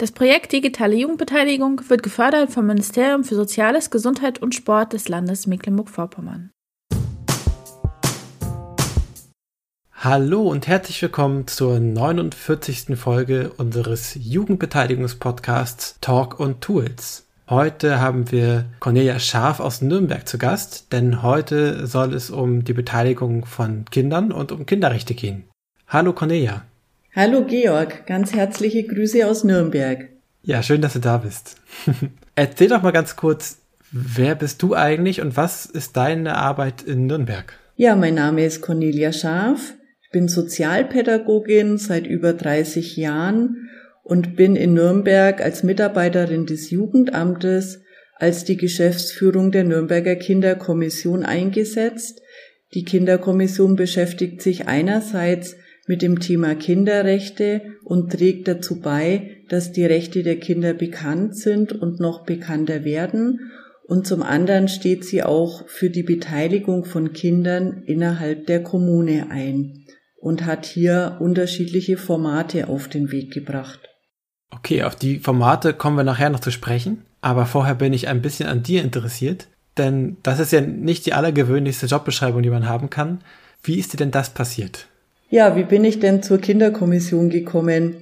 Das Projekt Digitale Jugendbeteiligung wird gefördert vom Ministerium für Soziales, Gesundheit und Sport des Landes Mecklenburg-Vorpommern. Hallo und herzlich willkommen zur 49. Folge unseres Jugendbeteiligungspodcasts Talk und Tools. Heute haben wir Cornelia Scharf aus Nürnberg zu Gast, denn heute soll es um die Beteiligung von Kindern und um Kinderrechte gehen. Hallo Cornelia. Hallo Georg, ganz herzliche Grüße aus Nürnberg. Ja, schön, dass du da bist. Erzähl doch mal ganz kurz, wer bist du eigentlich und was ist deine Arbeit in Nürnberg? Ja, mein Name ist Cornelia Scharf. Ich bin Sozialpädagogin seit über 30 Jahren und bin in Nürnberg als Mitarbeiterin des Jugendamtes als die Geschäftsführung der Nürnberger Kinderkommission eingesetzt. Die Kinderkommission beschäftigt sich einerseits mit dem Thema Kinderrechte und trägt dazu bei, dass die Rechte der Kinder bekannt sind und noch bekannter werden. Und zum anderen steht sie auch für die Beteiligung von Kindern innerhalb der Kommune ein und hat hier unterschiedliche Formate auf den Weg gebracht. Okay, auf die Formate kommen wir nachher noch zu sprechen, aber vorher bin ich ein bisschen an dir interessiert, denn das ist ja nicht die allergewöhnlichste Jobbeschreibung, die man haben kann. Wie ist dir denn das passiert? Ja, wie bin ich denn zur Kinderkommission gekommen?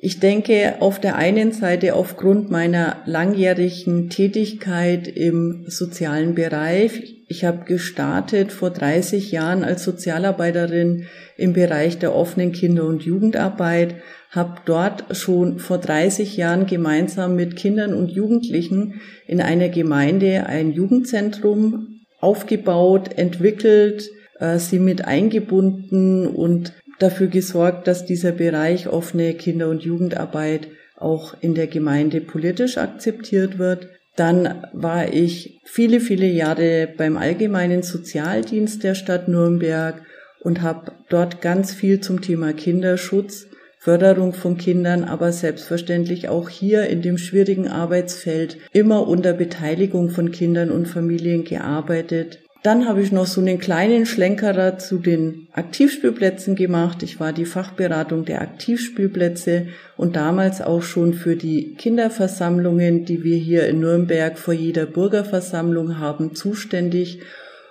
Ich denke auf der einen Seite aufgrund meiner langjährigen Tätigkeit im sozialen Bereich. Ich habe gestartet vor 30 Jahren als Sozialarbeiterin im Bereich der offenen Kinder- und Jugendarbeit, habe dort schon vor 30 Jahren gemeinsam mit Kindern und Jugendlichen in einer Gemeinde ein Jugendzentrum aufgebaut, entwickelt, äh, sie mit eingebunden und dafür gesorgt, dass dieser Bereich offene Kinder- und Jugendarbeit auch in der Gemeinde politisch akzeptiert wird. Dann war ich viele, viele Jahre beim Allgemeinen Sozialdienst der Stadt Nürnberg und habe dort ganz viel zum Thema Kinderschutz, Förderung von Kindern, aber selbstverständlich auch hier in dem schwierigen Arbeitsfeld immer unter Beteiligung von Kindern und Familien gearbeitet dann habe ich noch so einen kleinen Schlenkerer zu den Aktivspielplätzen gemacht. Ich war die Fachberatung der Aktivspielplätze und damals auch schon für die Kinderversammlungen, die wir hier in Nürnberg vor jeder Bürgerversammlung haben, zuständig.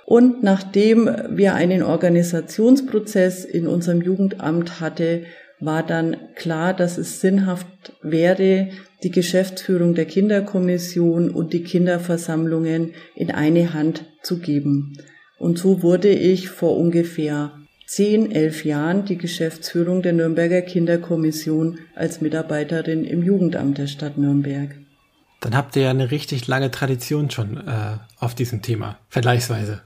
Und nachdem wir einen Organisationsprozess in unserem Jugendamt hatte, war dann klar, dass es sinnhaft wäre, die Geschäftsführung der Kinderkommission und die Kinderversammlungen in eine Hand zu geben. Und so wurde ich vor ungefähr zehn, elf Jahren die Geschäftsführung der Nürnberger Kinderkommission als Mitarbeiterin im Jugendamt der Stadt Nürnberg. Dann habt ihr ja eine richtig lange Tradition schon äh, auf diesem Thema, vergleichsweise.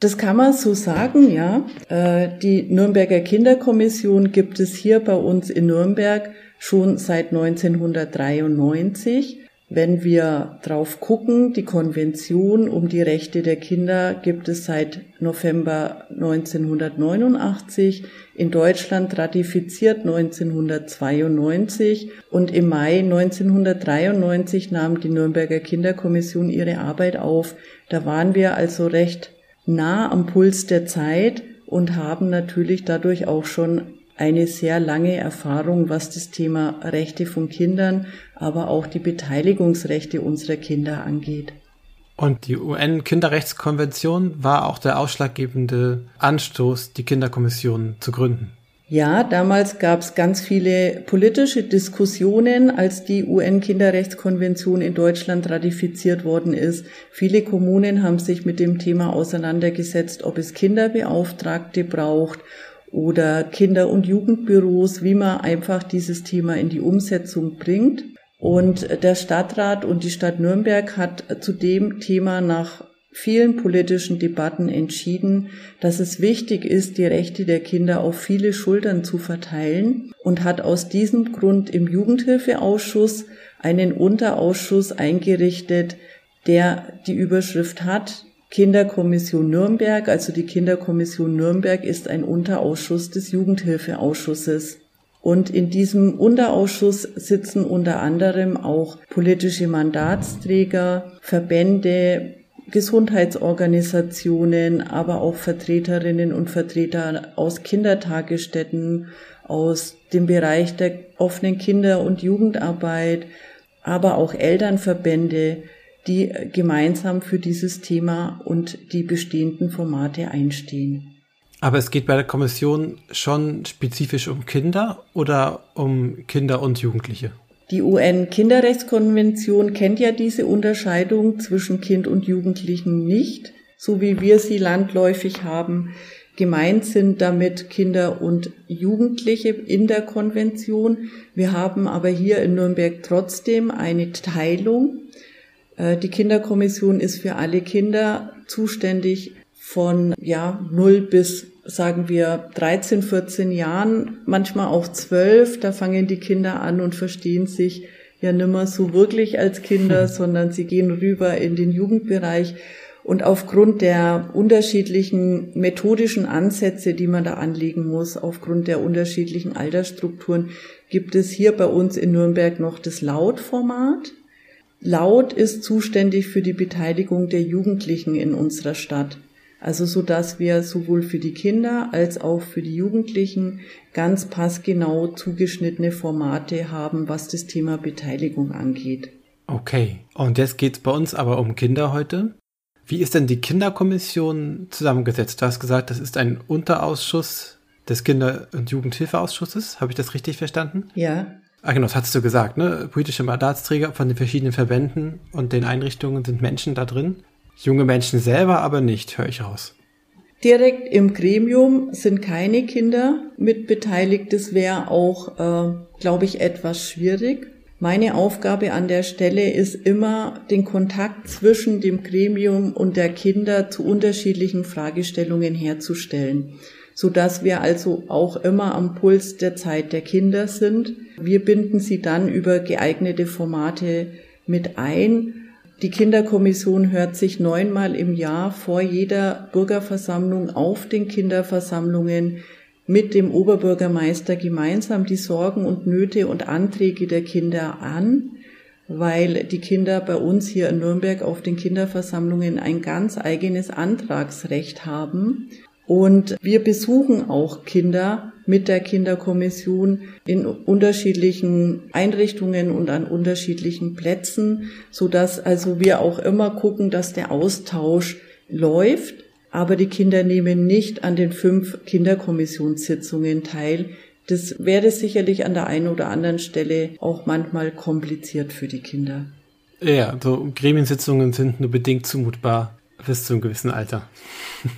Das kann man so sagen, ja. Äh, die Nürnberger Kinderkommission gibt es hier bei uns in Nürnberg schon seit 1993. Wenn wir drauf gucken, die Konvention um die Rechte der Kinder gibt es seit November 1989, in Deutschland ratifiziert 1992 und im Mai 1993 nahm die Nürnberger Kinderkommission ihre Arbeit auf. Da waren wir also recht nah am Puls der Zeit und haben natürlich dadurch auch schon eine sehr lange Erfahrung, was das Thema Rechte von Kindern, aber auch die Beteiligungsrechte unserer Kinder angeht. Und die UN-Kinderrechtskonvention war auch der ausschlaggebende Anstoß, die Kinderkommission zu gründen. Ja, damals gab es ganz viele politische Diskussionen, als die UN-Kinderrechtskonvention in Deutschland ratifiziert worden ist. Viele Kommunen haben sich mit dem Thema auseinandergesetzt, ob es Kinderbeauftragte braucht oder Kinder- und Jugendbüros, wie man einfach dieses Thema in die Umsetzung bringt. Und der Stadtrat und die Stadt Nürnberg hat zu dem Thema nach vielen politischen Debatten entschieden, dass es wichtig ist, die Rechte der Kinder auf viele Schultern zu verteilen und hat aus diesem Grund im Jugendhilfeausschuss einen Unterausschuss eingerichtet, der die Überschrift hat Kinderkommission Nürnberg. Also die Kinderkommission Nürnberg ist ein Unterausschuss des Jugendhilfeausschusses. Und in diesem Unterausschuss sitzen unter anderem auch politische Mandatsträger, Verbände, Gesundheitsorganisationen, aber auch Vertreterinnen und Vertreter aus Kindertagesstätten, aus dem Bereich der offenen Kinder- und Jugendarbeit, aber auch Elternverbände, die gemeinsam für dieses Thema und die bestehenden Formate einstehen. Aber es geht bei der Kommission schon spezifisch um Kinder oder um Kinder und Jugendliche? Die UN-Kinderrechtskonvention kennt ja diese Unterscheidung zwischen Kind und Jugendlichen nicht, so wie wir sie landläufig haben. Gemeint sind damit Kinder und Jugendliche in der Konvention. Wir haben aber hier in Nürnberg trotzdem eine Teilung. Äh, die Kinderkommission ist für alle Kinder zuständig von ja, 0 bis sagen wir 13, 14 Jahren, manchmal auch 12, da fangen die Kinder an und verstehen sich ja nimmer so wirklich als Kinder, hm. sondern sie gehen rüber in den Jugendbereich. Und aufgrund der unterschiedlichen methodischen Ansätze, die man da anlegen muss, aufgrund der unterschiedlichen Altersstrukturen, gibt es hier bei uns in Nürnberg noch das Lautformat. Laut ist zuständig für die Beteiligung der Jugendlichen in unserer Stadt. Also so dass wir sowohl für die Kinder als auch für die Jugendlichen ganz passgenau zugeschnittene Formate haben, was das Thema Beteiligung angeht. Okay, und jetzt geht's bei uns aber um Kinder heute. Wie ist denn die Kinderkommission zusammengesetzt? Du hast gesagt, das ist ein Unterausschuss des Kinder- und Jugendhilfeausschusses. Habe ich das richtig verstanden? Ja. Ah, genau, das hattest du gesagt, ne? Politische Mandatsträger von den verschiedenen Verbänden und den Einrichtungen sind Menschen da drin. Junge Menschen selber aber nicht, höre ich raus. Direkt im Gremium sind keine Kinder mit beteiligt. Das wäre auch, äh, glaube ich, etwas schwierig. Meine Aufgabe an der Stelle ist immer, den Kontakt zwischen dem Gremium und der Kinder zu unterschiedlichen Fragestellungen herzustellen, so dass wir also auch immer am Puls der Zeit der Kinder sind. Wir binden sie dann über geeignete Formate mit ein die Kinderkommission hört sich neunmal im Jahr vor jeder Bürgerversammlung auf den Kinderversammlungen mit dem Oberbürgermeister gemeinsam die Sorgen und Nöte und Anträge der Kinder an, weil die Kinder bei uns hier in Nürnberg auf den Kinderversammlungen ein ganz eigenes Antragsrecht haben. Und wir besuchen auch Kinder mit der Kinderkommission in unterschiedlichen Einrichtungen und an unterschiedlichen Plätzen, so dass also wir auch immer gucken, dass der Austausch läuft. Aber die Kinder nehmen nicht an den fünf Kinderkommissionssitzungen teil. Das wäre sicherlich an der einen oder anderen Stelle auch manchmal kompliziert für die Kinder. Ja, so Gremiensitzungen sind nur bedingt zumutbar bis zu einem gewissen Alter.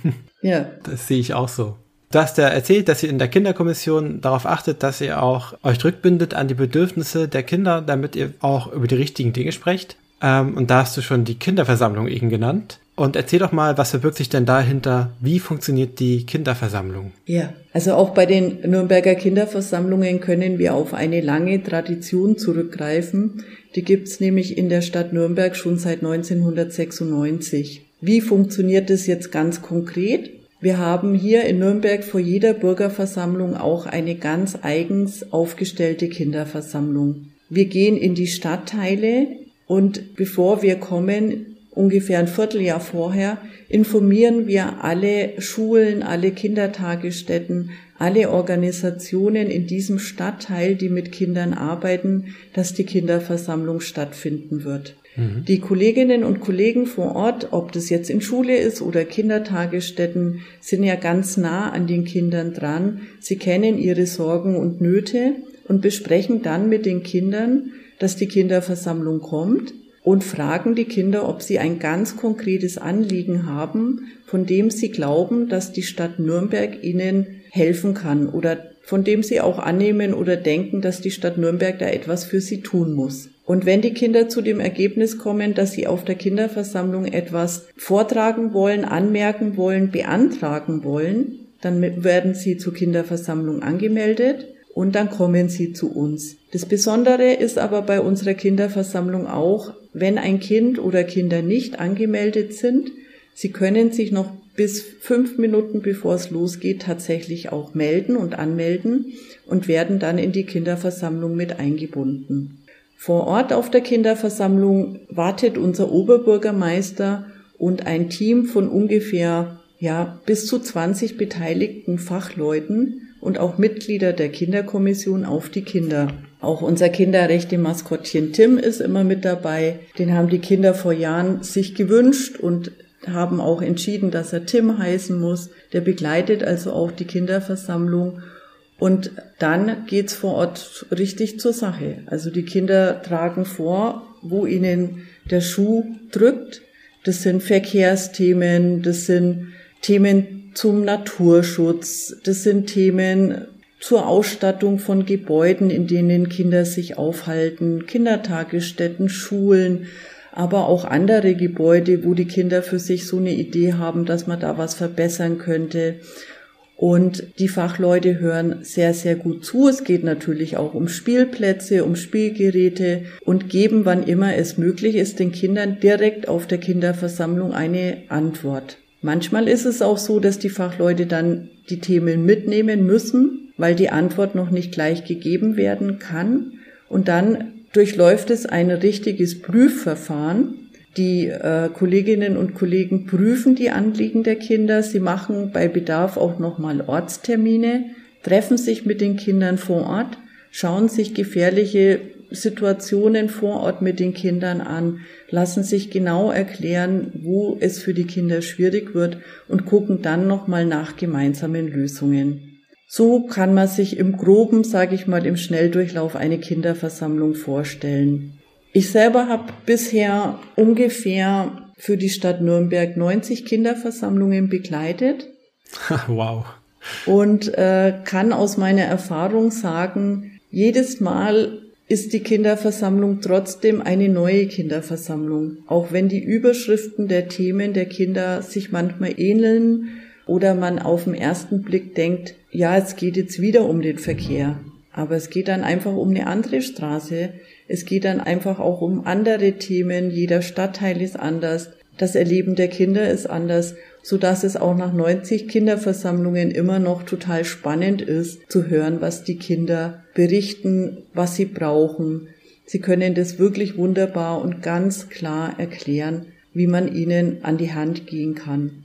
ja. Das sehe ich auch so. Du hast ja erzählt, dass ihr in der Kinderkommission darauf achtet, dass ihr auch euch rückbindet an die Bedürfnisse der Kinder, damit ihr auch über die richtigen Dinge sprecht. Ähm, und da hast du schon die Kinderversammlung eben genannt. Und erzähl doch mal, was verbirgt sich denn dahinter? Wie funktioniert die Kinderversammlung? Ja, also auch bei den Nürnberger Kinderversammlungen können wir auf eine lange Tradition zurückgreifen. Die gibt's nämlich in der Stadt Nürnberg schon seit 1996. Wie funktioniert es jetzt ganz konkret? Wir haben hier in Nürnberg vor jeder Bürgerversammlung auch eine ganz eigens aufgestellte Kinderversammlung. Wir gehen in die Stadtteile und bevor wir kommen, ungefähr ein Vierteljahr vorher, informieren wir alle Schulen, alle Kindertagesstätten, alle Organisationen in diesem Stadtteil, die mit Kindern arbeiten, dass die Kinderversammlung stattfinden wird. Mhm. Die Kolleginnen und Kollegen vor Ort, ob das jetzt in Schule ist oder Kindertagesstätten, sind ja ganz nah an den Kindern dran. Sie kennen ihre Sorgen und Nöte und besprechen dann mit den Kindern, dass die Kinderversammlung kommt und fragen die Kinder, ob sie ein ganz konkretes Anliegen haben, von dem sie glauben, dass die Stadt Nürnberg ihnen helfen kann oder von dem sie auch annehmen oder denken, dass die Stadt Nürnberg da etwas für sie tun muss. Und wenn die Kinder zu dem Ergebnis kommen, dass sie auf der Kinderversammlung etwas vortragen wollen, anmerken wollen, beantragen wollen, dann werden sie zur Kinderversammlung angemeldet und dann kommen sie zu uns. Das Besondere ist aber bei unserer Kinderversammlung auch, wenn ein Kind oder Kinder nicht angemeldet sind, sie können sich noch bis fünf Minuten bevor es losgeht tatsächlich auch melden und anmelden und werden dann in die Kinderversammlung mit eingebunden. Vor Ort auf der Kinderversammlung wartet unser Oberbürgermeister und ein Team von ungefähr ja, bis zu 20 beteiligten Fachleuten und auch Mitglieder der Kinderkommission auf die Kinder. Auch unser Kinderrechte-Maskottchen Tim ist immer mit dabei. Den haben die Kinder vor Jahren sich gewünscht und haben auch entschieden, dass er Tim heißen muss. Der begleitet also auch die Kinderversammlung. Und dann geht's vor Ort richtig zur Sache. Also die Kinder tragen vor, wo ihnen der Schuh drückt. Das sind Verkehrsthemen, das sind Themen zum Naturschutz. Das sind Themen zur Ausstattung von Gebäuden, in denen Kinder sich aufhalten, Kindertagesstätten, Schulen, aber auch andere Gebäude, wo die Kinder für sich so eine Idee haben, dass man da was verbessern könnte. Und die Fachleute hören sehr, sehr gut zu. Es geht natürlich auch um Spielplätze, um Spielgeräte und geben, wann immer es möglich ist, den Kindern direkt auf der Kinderversammlung eine Antwort. Manchmal ist es auch so, dass die Fachleute dann die Themen mitnehmen müssen, weil die Antwort noch nicht gleich gegeben werden kann. Und dann durchläuft es ein richtiges Prüfverfahren. Die äh, Kolleginnen und Kollegen prüfen die Anliegen der Kinder. Sie machen bei Bedarf auch nochmal Ortstermine, treffen sich mit den Kindern vor Ort, schauen sich gefährliche Situationen vor Ort mit den Kindern an, lassen sich genau erklären, wo es für die Kinder schwierig wird und gucken dann nochmal nach gemeinsamen Lösungen. So kann man sich im groben, sage ich mal, im Schnelldurchlauf eine Kinderversammlung vorstellen. Ich selber habe bisher ungefähr für die Stadt Nürnberg 90 Kinderversammlungen begleitet. wow. Und äh, kann aus meiner Erfahrung sagen, jedes Mal ist die Kinderversammlung trotzdem eine neue Kinderversammlung, auch wenn die Überschriften der Themen der Kinder sich manchmal ähneln oder man auf den ersten Blick denkt, ja, es geht jetzt wieder um den Verkehr. Aber es geht dann einfach um eine andere Straße. Es geht dann einfach auch um andere Themen. Jeder Stadtteil ist anders. Das Erleben der Kinder ist anders so dass es auch nach 90 Kinderversammlungen immer noch total spannend ist, zu hören, was die Kinder berichten, was sie brauchen. Sie können das wirklich wunderbar und ganz klar erklären, wie man ihnen an die Hand gehen kann.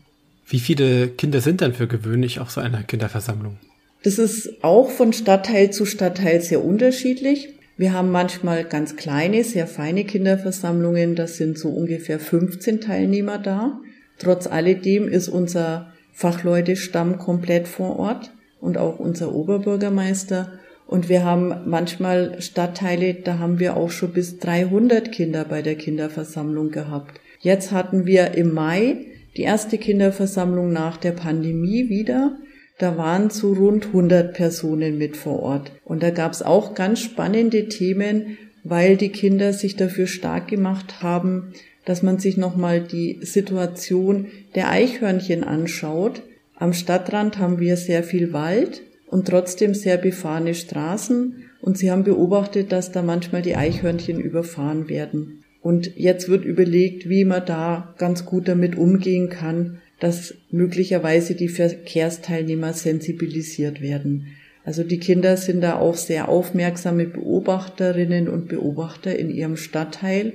Wie viele Kinder sind denn für gewöhnlich auf so einer Kinderversammlung? Das ist auch von Stadtteil zu Stadtteil sehr unterschiedlich. Wir haben manchmal ganz kleine, sehr feine Kinderversammlungen, das sind so ungefähr 15 Teilnehmer da. Trotz alledem ist unser Fachleute-Stamm komplett vor Ort und auch unser Oberbürgermeister. Und wir haben manchmal Stadtteile, da haben wir auch schon bis 300 Kinder bei der Kinderversammlung gehabt. Jetzt hatten wir im Mai die erste Kinderversammlung nach der Pandemie wieder. Da waren so rund 100 Personen mit vor Ort. Und da gab es auch ganz spannende Themen, weil die Kinder sich dafür stark gemacht haben, dass man sich nochmal die Situation der Eichhörnchen anschaut. Am Stadtrand haben wir sehr viel Wald und trotzdem sehr befahrene Straßen und sie haben beobachtet, dass da manchmal die Eichhörnchen überfahren werden. Und jetzt wird überlegt, wie man da ganz gut damit umgehen kann, dass möglicherweise die Verkehrsteilnehmer sensibilisiert werden. Also die Kinder sind da auch sehr aufmerksame Beobachterinnen und Beobachter in ihrem Stadtteil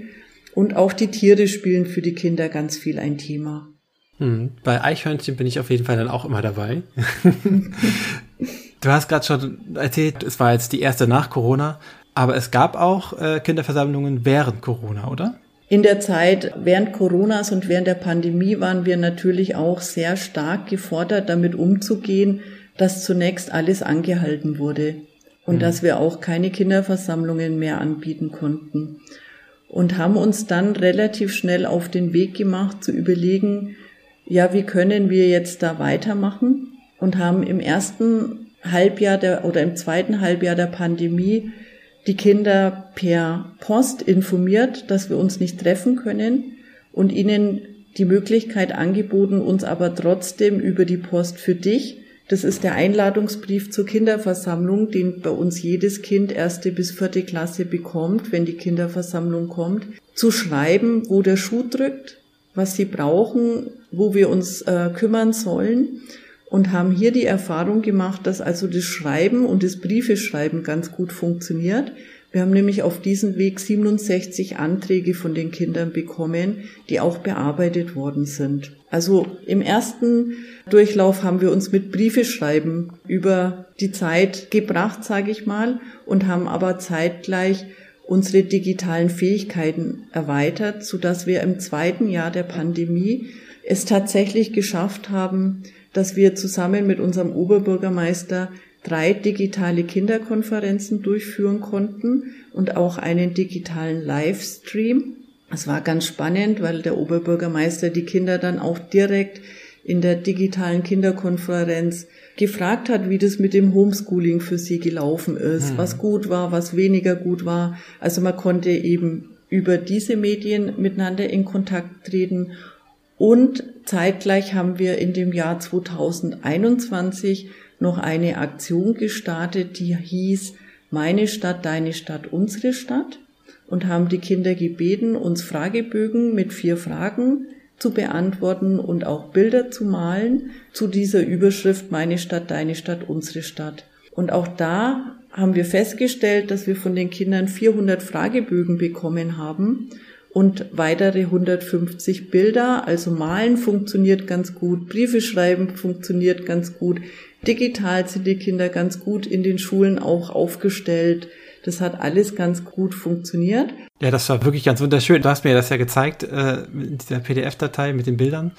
und auch die Tiere spielen für die Kinder ganz viel ein Thema. Hm, bei Eichhörnchen bin ich auf jeden Fall dann auch immer dabei. du hast gerade schon erzählt, es war jetzt die erste nach Corona, aber es gab auch äh, Kinderversammlungen während Corona, oder? In der Zeit während Coronas und während der Pandemie waren wir natürlich auch sehr stark gefordert, damit umzugehen, dass zunächst alles angehalten wurde und mhm. dass wir auch keine Kinderversammlungen mehr anbieten konnten und haben uns dann relativ schnell auf den Weg gemacht zu überlegen, ja, wie können wir jetzt da weitermachen und haben im ersten Halbjahr der oder im zweiten Halbjahr der Pandemie die Kinder per Post informiert, dass wir uns nicht treffen können und ihnen die Möglichkeit angeboten, uns aber trotzdem über die Post für dich Das ist der Einladungsbrief zur Kinderversammlung, den bei uns jedes Kind erste bis vierte Klasse bekommt, wenn die Kinderversammlung kommt, zu schreiben, wo der Schuh drückt, was sie brauchen, wo wir uns äh, kümmern sollen und haben hier die Erfahrung gemacht, dass also das Schreiben und das Briefeschreiben ganz gut funktioniert. Wir haben nämlich auf diesem Weg 67 Anträge von den Kindern bekommen, die auch bearbeitet worden sind. Also im ersten Durchlauf haben wir uns mit Briefeschreiben über die Zeit gebracht, sage ich mal, und haben aber zeitgleich unsere digitalen Fähigkeiten erweitert, so dass wir im zweiten Jahr der Pandemie es tatsächlich geschafft haben, dass wir zusammen mit unserem Oberbürgermeister drei digitale Kinderkonferenzen durchführen konnten und auch einen digitalen Livestream. Es war ganz spannend, weil der Oberbürgermeister die Kinder dann auch direkt in der digitalen Kinderkonferenz gefragt hat, wie das mit dem Homeschooling für sie gelaufen ist, mhm. was gut war, was weniger gut war. Also man konnte eben über diese Medien miteinander in Kontakt treten und zeitgleich haben wir in dem Jahr 2021 noch eine Aktion gestartet, die hieß Meine Stadt, deine Stadt, unsere Stadt und haben die Kinder gebeten, uns Fragebögen mit vier Fragen zu beantworten und auch Bilder zu malen zu dieser Überschrift Meine Stadt, deine Stadt, unsere Stadt. Und auch da haben wir festgestellt, dass wir von den Kindern 400 Fragebögen bekommen haben und weitere 150 Bilder. Also malen funktioniert ganz gut, Briefe schreiben funktioniert ganz gut. Digital sind die Kinder ganz gut in den Schulen auch aufgestellt. Das hat alles ganz gut funktioniert. Ja, das war wirklich ganz wunderschön. Du hast mir das ja gezeigt äh, in dieser PDF-Datei mit den Bildern.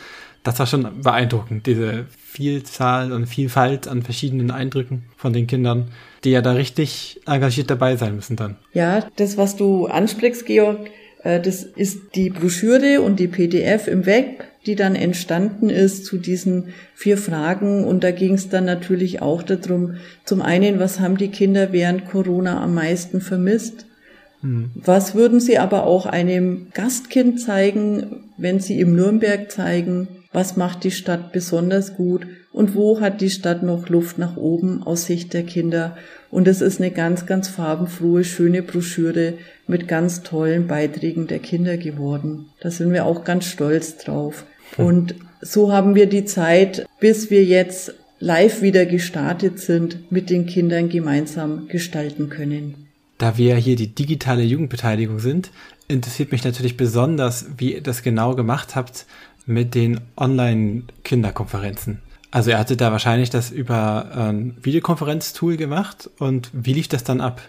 Das war schon beeindruckend, diese Vielzahl und Vielfalt an verschiedenen Eindrücken von den Kindern, die ja da richtig engagiert dabei sein müssen dann. Ja, das, was du ansprichst, Georg, das ist die Broschüre und die PDF im Web, die dann entstanden ist zu diesen vier Fragen. Und da ging es dann natürlich auch darum, zum einen, was haben die Kinder während Corona am meisten vermisst? Hm. Was würden sie aber auch einem Gastkind zeigen, wenn sie im Nürnberg zeigen? Was macht die Stadt besonders gut? Und wo hat die Stadt noch Luft nach oben aus Sicht der Kinder? Und es ist eine ganz, ganz farbenfrohe, schöne Broschüre mit ganz tollen Beiträgen der Kinder geworden. Da sind wir auch ganz stolz drauf. Und so haben wir die Zeit, bis wir jetzt live wieder gestartet sind, mit den Kindern gemeinsam gestalten können. Da wir hier die digitale Jugendbeteiligung sind, interessiert mich natürlich besonders, wie ihr das genau gemacht habt mit den Online-Kinderkonferenzen. Also er hatte da wahrscheinlich das über ein Videokonferenztool gemacht und wie lief das dann ab?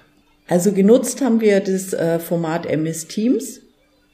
Also genutzt haben wir das äh, Format MS Teams,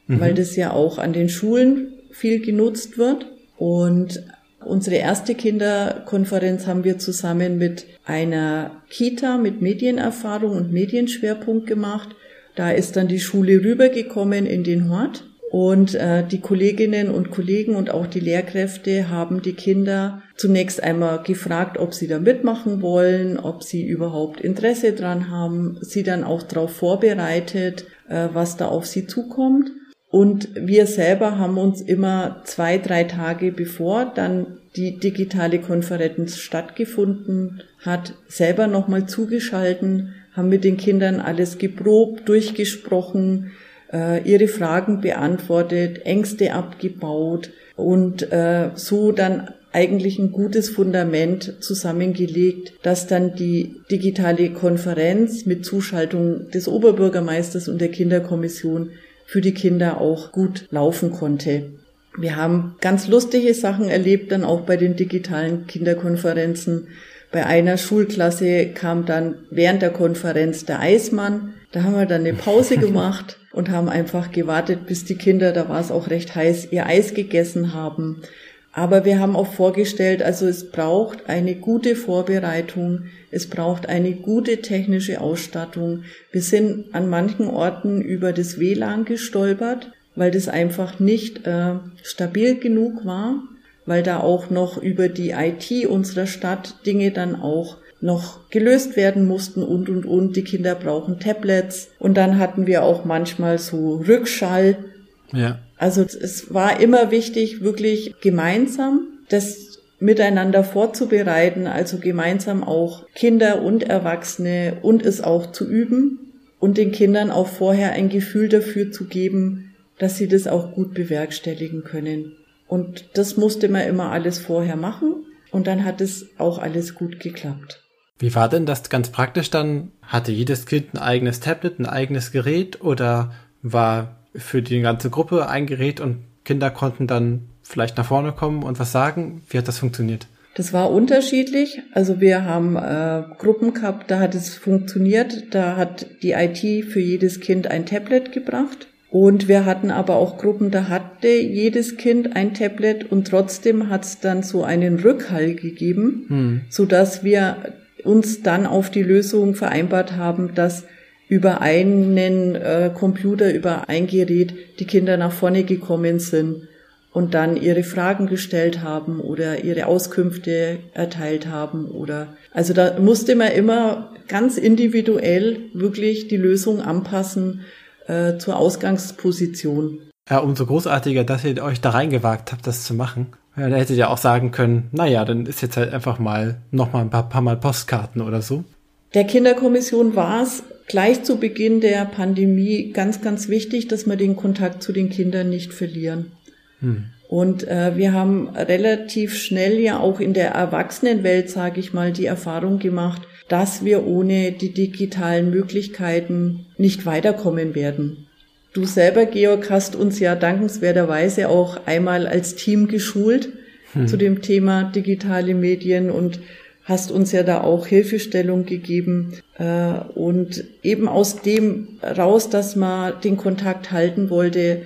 mhm. weil das ja auch an den Schulen viel genutzt wird. Und unsere erste Kinderkonferenz haben wir zusammen mit einer Kita mit Medienerfahrung und Medienschwerpunkt gemacht. Da ist dann die Schule rübergekommen in den Hort und äh, die Kolleginnen und Kollegen und auch die Lehrkräfte haben die Kinder zunächst einmal gefragt, ob sie da mitmachen wollen, ob sie überhaupt Interesse dran haben, sie dann auch darauf vorbereitet, äh, was da auf sie zukommt. Und wir selber haben uns immer zwei, drei Tage bevor dann die digitale Konferenz stattgefunden hat, selber nochmal zugeschalten, haben mit den Kindern alles geprobt, durchgesprochen, äh, ihre Fragen beantwortet, Ängste abgebaut und äh, so dann eigentlich ein gutes Fundament zusammengelegt, dass dann die digitale Konferenz mit Zuschaltung des Oberbürgermeisters und der Kinderkommission für die Kinder auch gut laufen konnte. Wir haben ganz lustige Sachen erlebt, dann auch bei den digitalen Kinderkonferenzen. Bei einer Schulklasse kam dann während der Konferenz der Eismann. Da haben wir dann eine Pause gemacht und haben einfach gewartet, bis die Kinder, da war es auch recht heiß, ihr Eis gegessen haben. Aber wir haben auch vorgestellt, also es braucht eine gute Vorbereitung, es braucht eine gute technische Ausstattung. Wir sind an manchen Orten über das WLAN gestolpert, weil das einfach nicht äh, stabil genug war, weil da auch noch über die IT unserer Stadt Dinge dann auch noch gelöst werden mussten und, und, und. Die Kinder brauchen Tablets. Und dann hatten wir auch manchmal so Rückschall. Ja. Also es war immer wichtig, wirklich gemeinsam das miteinander vorzubereiten, also gemeinsam auch Kinder und Erwachsene und es auch zu üben und den Kindern auch vorher ein Gefühl dafür zu geben, dass sie das auch gut bewerkstelligen können. Und das musste man immer alles vorher machen und dann hat es auch alles gut geklappt. Wie war denn das ganz praktisch dann? Hatte jedes Kind ein eigenes Tablet, ein eigenes Gerät oder war für die ganze Gruppe ein Gerät und Kinder konnten dann vielleicht nach vorne kommen und was sagen? Wie hat das funktioniert? Das war unterschiedlich. Also wir haben äh, Gruppen gehabt, da hat es funktioniert. Da hat die IT für jedes Kind ein Tablet gebracht. Und wir hatten aber auch Gruppen, da hatte jedes Kind ein Tablet und trotzdem hat es dann so einen Rückhall gegeben, hm. so dass wir uns dann auf die Lösung vereinbart haben, dass über einen äh, Computer, über ein Gerät die Kinder nach vorne gekommen sind und dann ihre Fragen gestellt haben oder ihre Auskünfte erteilt haben oder also da musste man immer ganz individuell wirklich die Lösung anpassen äh, zur Ausgangsposition. Ja, umso großartiger, dass ihr euch da reingewagt habt, das zu machen. Ja, da hättet ihr auch sagen können, naja, dann ist jetzt halt einfach mal noch mal ein paar, paar Mal Postkarten oder so. Der Kinderkommission war es gleich zu Beginn der Pandemie ganz, ganz wichtig, dass wir den Kontakt zu den Kindern nicht verlieren. Hm. Und äh, wir haben relativ schnell ja auch in der Erwachsenenwelt, sage ich mal, die Erfahrung gemacht, dass wir ohne die digitalen Möglichkeiten nicht weiterkommen werden. Du selber, Georg, hast uns ja dankenswerterweise auch einmal als Team geschult hm. zu dem Thema digitale Medien und hast uns ja da auch Hilfestellung gegeben äh, und eben aus dem raus, dass man den Kontakt halten wollte,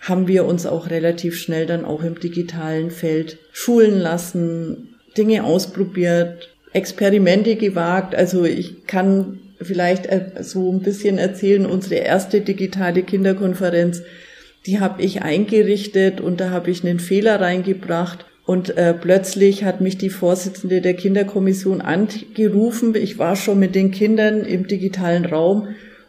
haben wir uns auch relativ schnell dann auch im digitalen Feld schulen lassen, Dinge ausprobiert, Experimente gewagt. Also ich kann vielleicht äh, so ein bisschen erzählen, unsere erste digitale Kinderkonferenz, die habe ich eingerichtet und da habe ich einen Fehler reingebracht und äh, plötzlich hat mich die Vorsitzende der Kinderkommission angerufen. Ich war schon mit den Kindern im digitalen Raum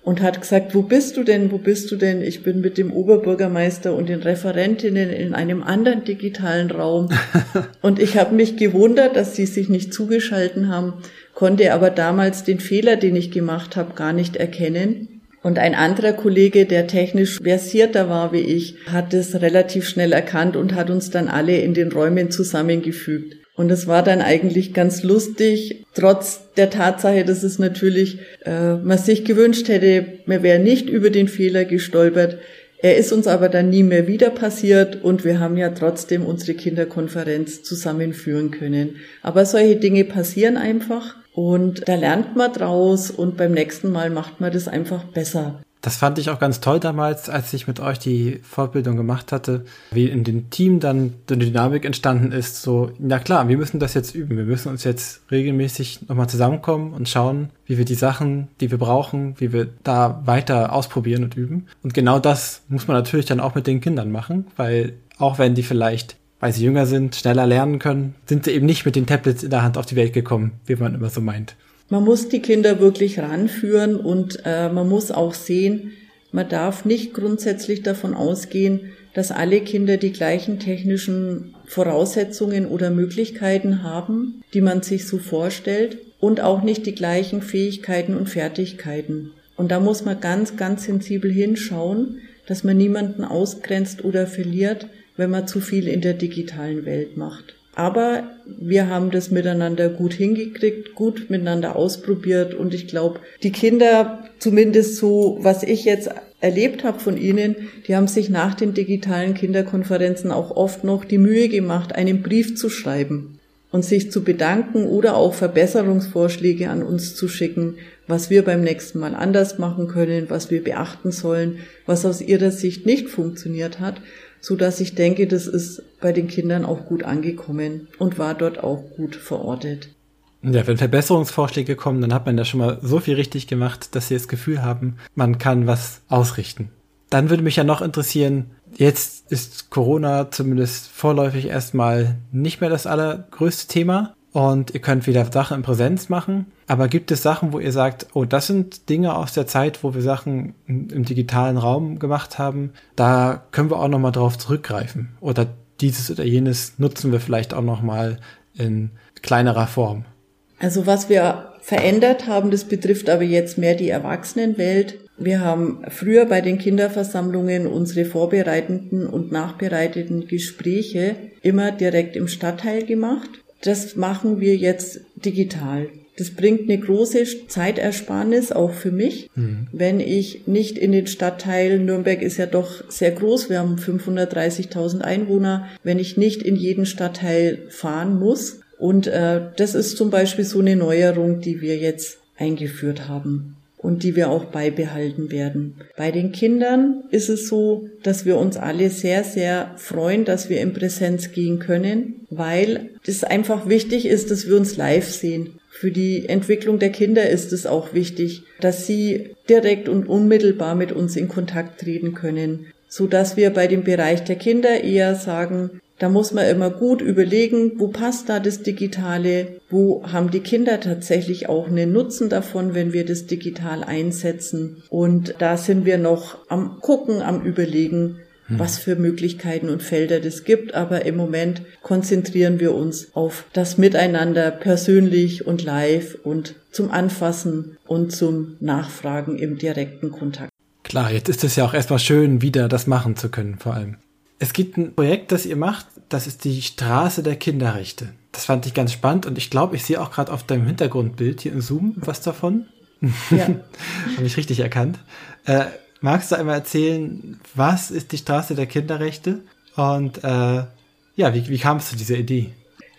und hat gesagt, wo bist du denn, wo bist du denn? Ich bin mit dem Oberbürgermeister und den Referentinnen in einem anderen digitalen Raum. und ich habe mich gewundert, dass sie sich nicht zugeschalten haben, konnte aber damals den Fehler, den ich gemacht habe, gar nicht erkennen. Und ein anderer Kollege, der technisch versierter war wie ich, hat es relativ schnell erkannt und hat uns dann alle in den Räumen zusammengefügt. Und es war dann eigentlich ganz lustig, trotz der Tatsache, dass es natürlich äh, man sich gewünscht hätte, man wäre nicht über den Fehler gestolpert. Er ist uns aber dann nie mehr wieder passiert und wir haben ja trotzdem unsere Kinderkonferenz zusammenführen können. Aber solche Dinge passieren einfach und da lernt man draus und beim nächsten Mal macht man das einfach besser. Das fand ich auch ganz toll damals, als ich mit euch die Fortbildung gemacht hatte, wie in dem Team dann die Dynamik entstanden ist. So, na klar, wir müssen das jetzt üben. Wir müssen uns jetzt regelmäßig nochmal zusammenkommen und schauen, wie wir die Sachen, die wir brauchen, wie wir da weiter ausprobieren und üben. Und genau das muss man natürlich dann auch mit den Kindern machen, weil auch wenn die vielleicht, weil sie jünger sind, schneller lernen können, sind sie eben nicht mit den Tablets in der Hand auf die Welt gekommen, wie man immer so meint. Man muss die Kinder wirklich ranführen und äh, man muss auch sehen, man darf nicht grundsätzlich davon ausgehen, dass alle Kinder die gleichen technischen Voraussetzungen oder Möglichkeiten haben, die man sich so vorstellt und auch nicht die gleichen Fähigkeiten und Fertigkeiten. Und da muss man ganz, ganz sensibel hinschauen, dass man niemanden ausgrenzt oder verliert, wenn man zu viel in der digitalen Welt macht. Aber wir haben das miteinander gut hingekriegt, gut miteinander ausprobiert. Und ich glaube, die Kinder, zumindest so, was ich jetzt erlebt habe von ihnen, die haben sich nach den digitalen Kinderkonferenzen auch oft noch die Mühe gemacht, einen Brief zu schreiben und sich zu bedanken oder auch Verbesserungsvorschläge an uns zu schicken, was wir beim nächsten Mal anders machen können, was wir beachten sollen, was aus ihrer Sicht nicht funktioniert hat so dass ich denke, das ist bei den Kindern auch gut angekommen und war dort auch gut verortet. Ja, wenn Verbesserungsvorschläge kommen, dann hat man da schon mal so viel richtig gemacht, dass sie das Gefühl haben, man kann was ausrichten. Dann würde mich ja noch interessieren, jetzt ist Corona zumindest vorläufig erstmal nicht mehr das allergrößte Thema und ihr könnt wieder Sachen in Präsenz machen. Aber gibt es Sachen, wo ihr sagt, oh, das sind Dinge aus der Zeit, wo wir Sachen im digitalen Raum gemacht haben, da können wir auch nochmal drauf zurückgreifen. Oder dieses oder jenes nutzen wir vielleicht auch nochmal in kleinerer Form? Also was wir verändert haben, das betrifft aber jetzt mehr die Erwachsenenwelt. Wir haben früher bei den Kinderversammlungen unsere vorbereitenden und nachbereiteten Gespräche immer direkt im Stadtteil gemacht. Das machen wir jetzt digital. Das bringt eine große Zeitersparnis auch für mich, mhm. wenn ich nicht in den Stadtteil, Nürnberg ist ja doch sehr groß, wir haben 530.000 Einwohner, wenn ich nicht in jeden Stadtteil fahren muss. Und äh, das ist zum Beispiel so eine Neuerung, die wir jetzt eingeführt haben und die wir auch beibehalten werden. Bei den Kindern ist es so, dass wir uns alle sehr, sehr freuen, dass wir in Präsenz gehen können, weil es einfach wichtig ist, dass wir uns live sehen. Für die Entwicklung der Kinder ist es auch wichtig, dass sie direkt und unmittelbar mit uns in Kontakt treten können, so dass wir bei dem Bereich der Kinder eher sagen, da muss man immer gut überlegen, wo passt da das Digitale, wo haben die Kinder tatsächlich auch einen Nutzen davon, wenn wir das digital einsetzen. Und da sind wir noch am Gucken, am Überlegen, hm. was für Möglichkeiten und Felder das gibt. Aber im Moment konzentrieren wir uns auf das Miteinander persönlich und live und zum Anfassen und zum Nachfragen im direkten Kontakt. Klar, jetzt ist es ja auch erstmal schön, wieder das machen zu können, vor allem. Es gibt ein Projekt, das ihr macht, das ist die Straße der Kinderrechte. Das fand ich ganz spannend und ich glaube, ich sehe auch gerade auf deinem Hintergrundbild hier im Zoom was davon. Ja. Habe ich richtig erkannt. Äh, magst du einmal erzählen, was ist die Straße der Kinderrechte und äh, ja, wie, wie kam es zu dieser Idee?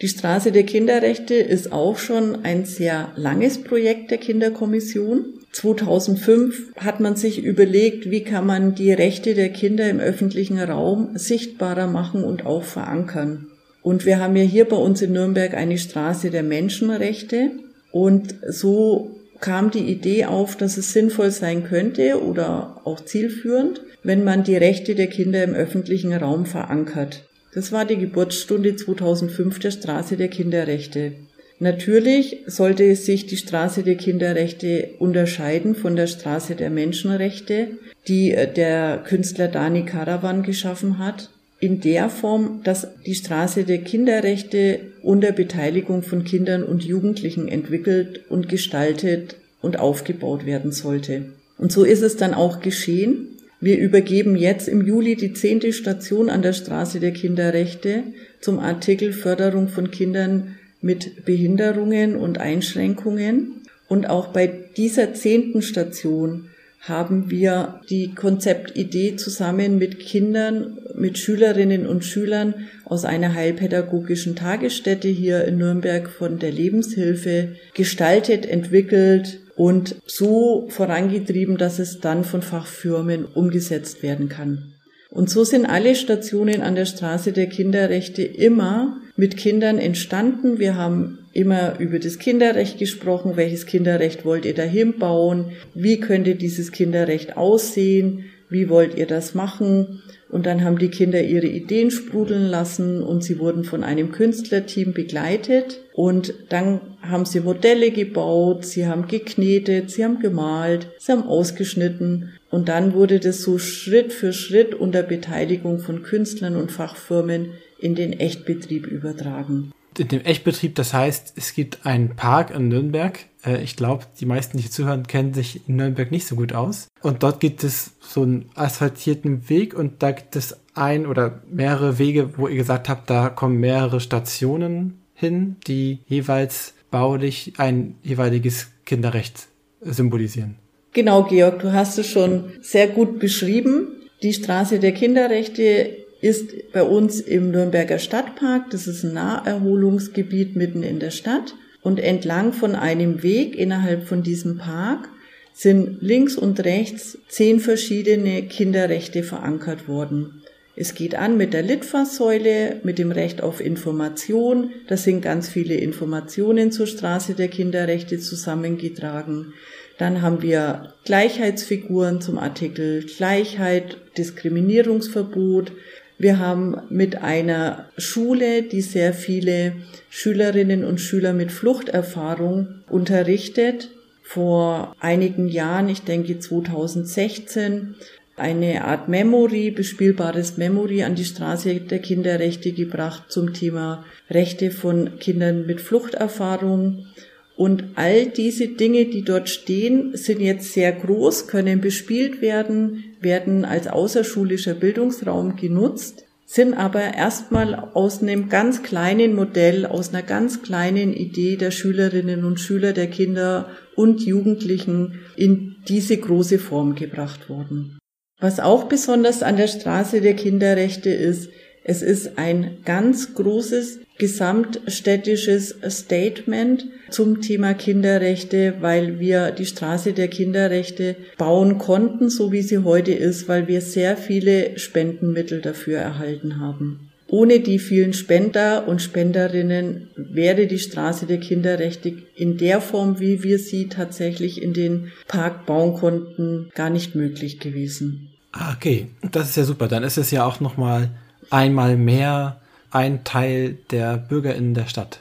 Die Straße der Kinderrechte ist auch schon ein sehr langes Projekt der Kinderkommission. 2005 hat man sich überlegt, wie kann man die Rechte der Kinder im öffentlichen Raum sichtbarer machen und auch verankern. Und wir haben ja hier bei uns in Nürnberg eine Straße der Menschenrechte. Und so kam die Idee auf, dass es sinnvoll sein könnte oder auch zielführend, wenn man die Rechte der Kinder im öffentlichen Raum verankert. Das war die Geburtsstunde 2005 der Straße der Kinderrechte. Natürlich sollte sich die Straße der Kinderrechte unterscheiden von der Straße der Menschenrechte, die äh, der Künstler Dani Karawan geschaffen hat, in der Form, dass die Straße der Kinderrechte unter Beteiligung von Kindern und Jugendlichen entwickelt und gestaltet und aufgebaut werden sollte. Und so ist es dann auch geschehen. Wir übergeben jetzt im Juli die zehnte Station an der Straße der Kinderrechte zum Artikel Förderung von Kindern mit Behinderungen und Einschränkungen. Und auch bei dieser zehnten Station haben wir die Konzeptidee zusammen mit Kindern, mit Schülerinnen und Schülern aus einer heilpädagogischen Tagesstätte hier in Nürnberg von der Lebenshilfe gestaltet, entwickelt und so vorangetrieben, dass es dann von Fachfirmen umgesetzt werden kann. Und so sind alle Stationen an der Straße der Kinderrechte immer mit Kindern entstanden. Wir haben immer über das Kinderrecht gesprochen. Welches Kinderrecht wollt ihr dahin bauen? Wie könnte dieses Kinderrecht aussehen? Wie wollt ihr das machen? Und dann haben die Kinder ihre Ideen sprudeln lassen und sie wurden von einem Künstlerteam begleitet. Und dann haben sie Modelle gebaut, sie haben geknetet, sie haben gemalt, sie haben ausgeschnitten. Und dann wurde das so Schritt für Schritt unter Beteiligung von Künstlern und Fachfirmen in den Echtbetrieb übertragen. In dem Echtbetrieb, das heißt, es gibt einen Park in Nürnberg. Äh, ich glaube, die meisten, die zuhören, kennen sich in Nürnberg nicht so gut aus. Und dort gibt es so einen asphaltierten Weg und da gibt es ein oder mehrere Wege, wo ihr gesagt habt, da kommen mehrere Stationen hin, die jeweils baulich ein jeweiliges Kinderrecht symbolisieren. Genau, Georg, du hast es schon sehr gut beschrieben. Die Straße der Kinderrechte ist bei uns im Nürnberger Stadtpark. Das ist ein Naherholungsgebiet mitten in der Stadt. Und entlang von einem Weg innerhalb von diesem Park sind links und rechts zehn verschiedene Kinderrechte verankert worden. Es geht an mit der Litfaßsäule, mit dem Recht auf Information. Da sind ganz viele Informationen zur Straße der Kinderrechte zusammengetragen. Dann haben wir Gleichheitsfiguren zum Artikel Gleichheit, Diskriminierungsverbot. Wir haben mit einer Schule, die sehr viele Schülerinnen und Schüler mit Fluchterfahrung unterrichtet, vor einigen Jahren, ich denke 2016, eine Art Memory, bespielbares Memory an die Straße der Kinderrechte gebracht zum Thema Rechte von Kindern mit Fluchterfahrung. Und all diese Dinge, die dort stehen, sind jetzt sehr groß, können bespielt werden, werden als außerschulischer Bildungsraum genutzt, sind aber erstmal aus einem ganz kleinen Modell, aus einer ganz kleinen Idee der Schülerinnen und Schüler, der Kinder und Jugendlichen in diese große Form gebracht worden. Was auch besonders an der Straße der Kinderrechte ist, es ist ein ganz großes gesamtstädtisches Statement zum Thema Kinderrechte, weil wir die Straße der Kinderrechte bauen konnten, so wie sie heute ist, weil wir sehr viele Spendenmittel dafür erhalten haben. Ohne die vielen Spender und Spenderinnen wäre die Straße der Kinderrechte in der Form, wie wir sie tatsächlich in den Park bauen konnten, gar nicht möglich gewesen. Ah, okay, das ist ja super. Dann ist es ja auch noch mal einmal mehr ein Teil der Bürgerinnen der Stadt.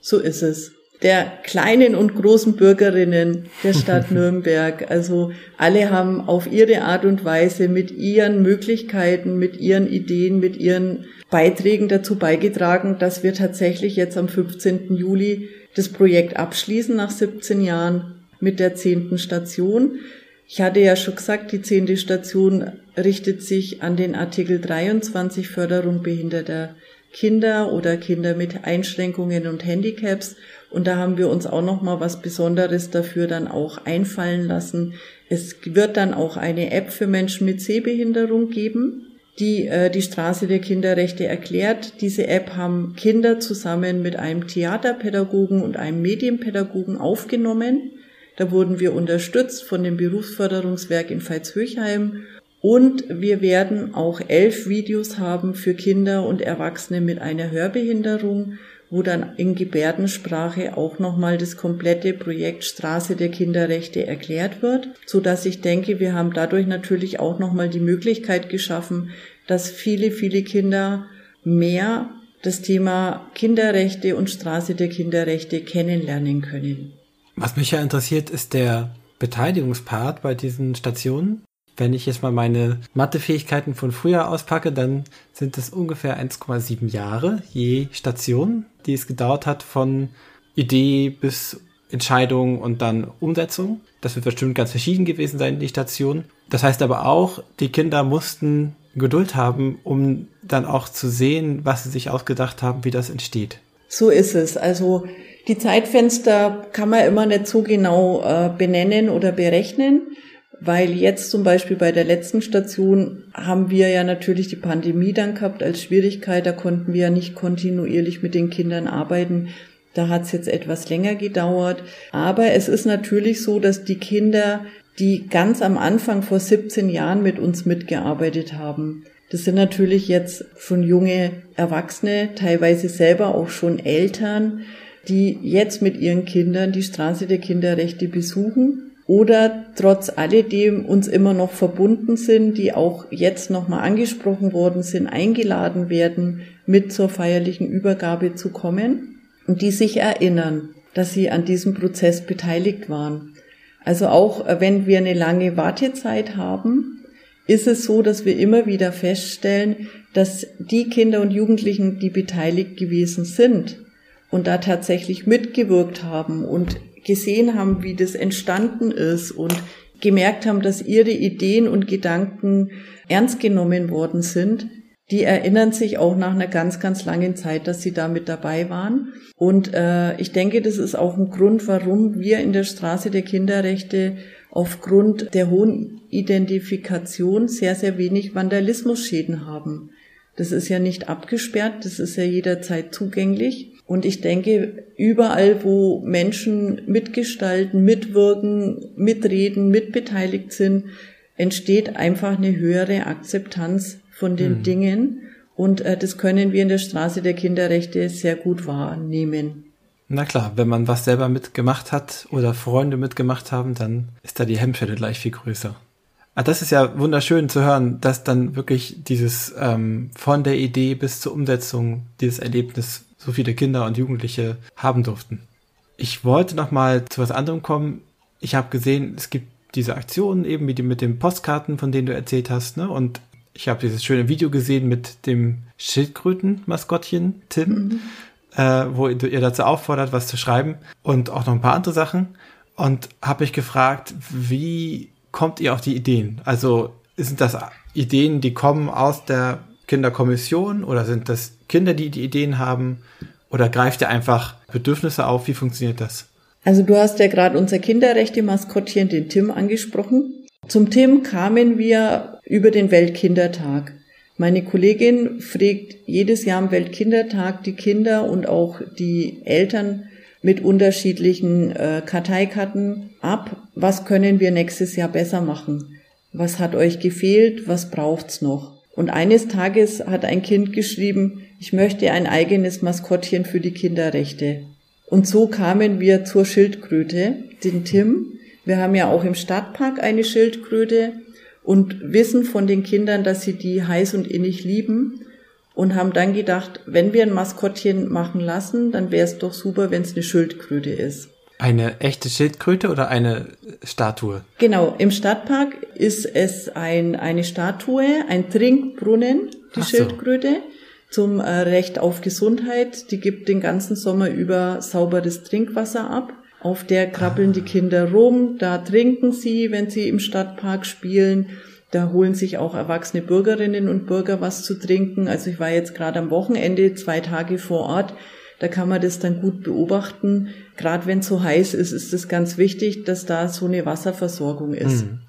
So ist es. Der kleinen und großen Bürgerinnen der Stadt Nürnberg. Also alle haben auf ihre Art und Weise mit ihren Möglichkeiten, mit ihren Ideen, mit ihren Beiträgen dazu beigetragen, dass wir tatsächlich jetzt am 15. Juli das Projekt abschließen nach 17 Jahren mit der zehnten Station. Ich hatte ja schon gesagt, die zehnte Station richtet sich an den Artikel 23 Förderung behinderter Kinder oder Kinder mit Einschränkungen und Handicaps. Und da haben wir uns auch noch mal was Besonderes dafür dann auch einfallen lassen. Es wird dann auch eine App für Menschen mit Sehbehinderung geben, die äh, die Straße der Kinderrechte erklärt. Diese App haben Kinder zusammen mit einem Theaterpädagogen und einem Medienpädagogen aufgenommen. Da wurden wir unterstützt von dem Berufsförderungswerk in Veitshöchheim und wir werden auch elf Videos haben für Kinder und Erwachsene mit einer Hörbehinderung, wo dann in Gebärdensprache auch nochmal das komplette Projekt Straße der Kinderrechte erklärt wird, so dass ich denke, wir haben dadurch natürlich auch nochmal die Möglichkeit geschaffen, dass viele, viele Kinder mehr das Thema Kinderrechte und Straße der Kinderrechte kennenlernen können. Was mich ja interessiert, ist der Beteiligungspart bei diesen Stationen. Wenn ich jetzt mal meine Mathefähigkeiten von früher auspacke, dann sind es ungefähr 1,7 Jahre je Station, die es gedauert hat von Idee bis Entscheidung und dann Umsetzung. Das wird bestimmt ganz verschieden gewesen sein, die Station. Das heißt aber auch, die Kinder mussten Geduld haben, um dann auch zu sehen, was sie sich ausgedacht haben, wie das entsteht. So ist es. Also die Zeitfenster kann man immer nicht so genau äh, benennen oder berechnen. Weil jetzt zum Beispiel bei der letzten Station haben wir ja natürlich die Pandemie dann gehabt als Schwierigkeit. Da konnten wir ja nicht kontinuierlich mit den Kindern arbeiten. Da hat es jetzt etwas länger gedauert. Aber es ist natürlich so, dass die Kinder, die ganz am Anfang vor 17 Jahren mit uns mitgearbeitet haben, das sind natürlich jetzt schon junge Erwachsene, teilweise selber auch schon Eltern, die jetzt mit ihren Kindern die Straße der Kinderrechte besuchen oder trotz alledem uns immer noch verbunden sind, die auch jetzt nochmal angesprochen worden sind, eingeladen werden, mit zur feierlichen Übergabe zu kommen und die sich erinnern, dass sie an diesem Prozess beteiligt waren. Also auch äh, wenn wir eine lange Wartezeit haben, ist es so, dass wir immer wieder feststellen, dass die Kinder und Jugendlichen, die beteiligt gewesen sind und da tatsächlich mitgewirkt haben und gesehen haben, wie das entstanden ist und gemerkt haben, dass ihre Ideen und Gedanken ernst genommen worden sind, die erinnern sich auch nach einer ganz, ganz langen Zeit, dass sie da mit dabei waren. Und äh, ich denke, das ist auch ein Grund, warum wir in der Straße der Kinderrechte aufgrund der hohen Identifikation sehr, sehr wenig Vandalismusschäden haben. Das ist ja nicht abgesperrt, das ist ja jederzeit zugänglich. Und ich denke, überall, wo Menschen mitgestalten, mitwirken, mitreden, mitbeteiligt sind, entsteht einfach eine höhere Akzeptanz von den mhm. Dingen. Und äh, das können wir in der Straße der Kinderrechte sehr gut wahrnehmen. Na klar, wenn man was selber mitgemacht hat oder Freunde mitgemacht haben, dann ist da die Hemmschwelle gleich viel größer. Ah, das ist ja wunderschön zu hören, dass dann wirklich dieses ähm, von der Idee bis zur Umsetzung dieses Erlebnis so viele Kinder und Jugendliche haben durften. Ich wollte noch mal zu was anderem kommen. Ich habe gesehen, es gibt diese Aktionen eben wie die mit den Postkarten, von denen du erzählt hast, ne? Und ich habe dieses schöne Video gesehen mit dem Schildkröten-Maskottchen Tim, mhm. äh, wo ihr dazu auffordert, was zu schreiben und auch noch ein paar andere Sachen. Und habe mich gefragt, wie kommt ihr auf die Ideen? Also sind das Ideen, die kommen aus der Kinderkommission oder sind das Kinder, die die Ideen haben? Oder greift ihr einfach Bedürfnisse auf? Wie funktioniert das? Also du hast ja gerade unser Kinderrechte-Maskottchen, den Tim, angesprochen. Zum Tim kamen wir über den Weltkindertag. Meine Kollegin fragt jedes Jahr am Weltkindertag die Kinder und auch die Eltern mit unterschiedlichen äh, Karteikarten ab, was können wir nächstes Jahr besser machen? Was hat euch gefehlt? Was braucht's noch? Und eines Tages hat ein Kind geschrieben, ich möchte ein eigenes Maskottchen für die Kinderrechte. Und so kamen wir zur Schildkröte, den Tim, wir haben ja auch im Stadtpark eine Schildkröte und wissen von den Kindern, dass sie die heiß und innig lieben und haben dann gedacht, wenn wir ein Maskottchen machen lassen, dann wäre es doch super, wenn es eine Schildkröte ist. Eine echte Schildkröte oder eine Statue? Genau, im Stadtpark ist es ein, eine Statue, ein Trinkbrunnen, die so. Schildkröte, zum äh, Recht auf Gesundheit. Die gibt den ganzen Sommer über sauberes Trinkwasser ab. Auf der krabbeln die Kinder rum, da trinken sie, wenn sie im Stadtpark spielen. Da holen sich auch erwachsene Bürgerinnen und Bürger was zu trinken. Also ich war jetzt gerade am Wochenende zwei Tage vor Ort. Da kann man das dann gut beobachten. Gerade wenn es so heiß ist, ist es ganz wichtig, dass da so eine Wasserversorgung ist. Mhm.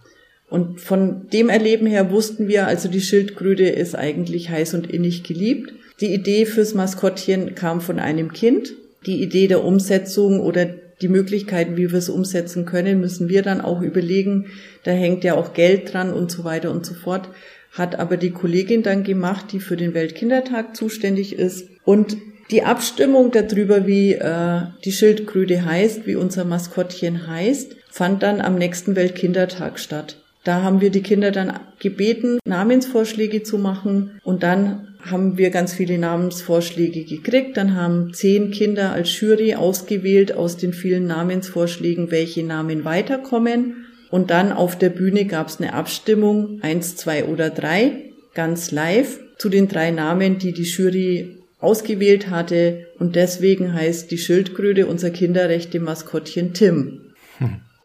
Und von dem Erleben her wussten wir, also die Schildkröte ist eigentlich heiß und innig geliebt. Die Idee fürs Maskottchen kam von einem Kind. Die Idee der Umsetzung oder die Möglichkeiten, wie wir es umsetzen können, müssen wir dann auch überlegen. Da hängt ja auch Geld dran und so weiter und so fort. Hat aber die Kollegin dann gemacht, die für den Weltkindertag zuständig ist. Und die Abstimmung darüber, wie äh, die Schildkröte heißt, wie unser Maskottchen heißt, fand dann am nächsten Weltkindertag statt. Da haben wir die Kinder dann gebeten, Namensvorschläge zu machen und dann haben wir ganz viele Namensvorschläge gekriegt. Dann haben zehn Kinder als Jury ausgewählt aus den vielen Namensvorschlägen, welche Namen weiterkommen. Und dann auf der Bühne gab es eine Abstimmung, eins, zwei oder drei, ganz live, zu den drei Namen, die die Jury ausgewählt hatte. Und deswegen heißt die Schildkröte unser Kinderrechte Maskottchen Tim.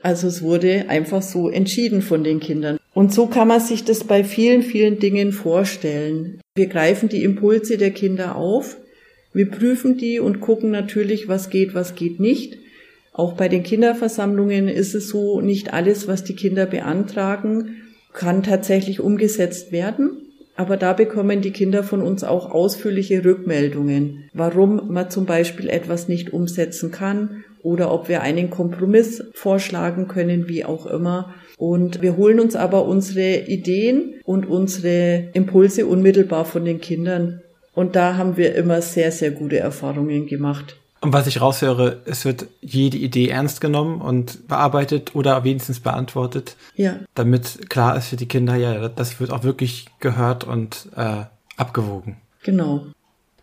Also es wurde einfach so entschieden von den Kindern. Und so kann man sich das bei vielen, vielen Dingen vorstellen. Wir greifen die Impulse der Kinder auf, wir prüfen die und gucken natürlich, was geht, was geht nicht. Auch bei den Kinderversammlungen ist es so, nicht alles, was die Kinder beantragen, kann tatsächlich umgesetzt werden. Aber da bekommen die Kinder von uns auch ausführliche Rückmeldungen, warum man zum Beispiel etwas nicht umsetzen kann oder ob wir einen Kompromiss vorschlagen können, wie auch immer. Und wir holen uns aber unsere Ideen und unsere Impulse unmittelbar von den Kindern. Und da haben wir immer sehr, sehr gute Erfahrungen gemacht. Und was ich raushöre, es wird jede Idee ernst genommen und bearbeitet oder wenigstens beantwortet. Ja. Damit klar ist für die Kinder, ja, das wird auch wirklich gehört und äh, abgewogen. Genau.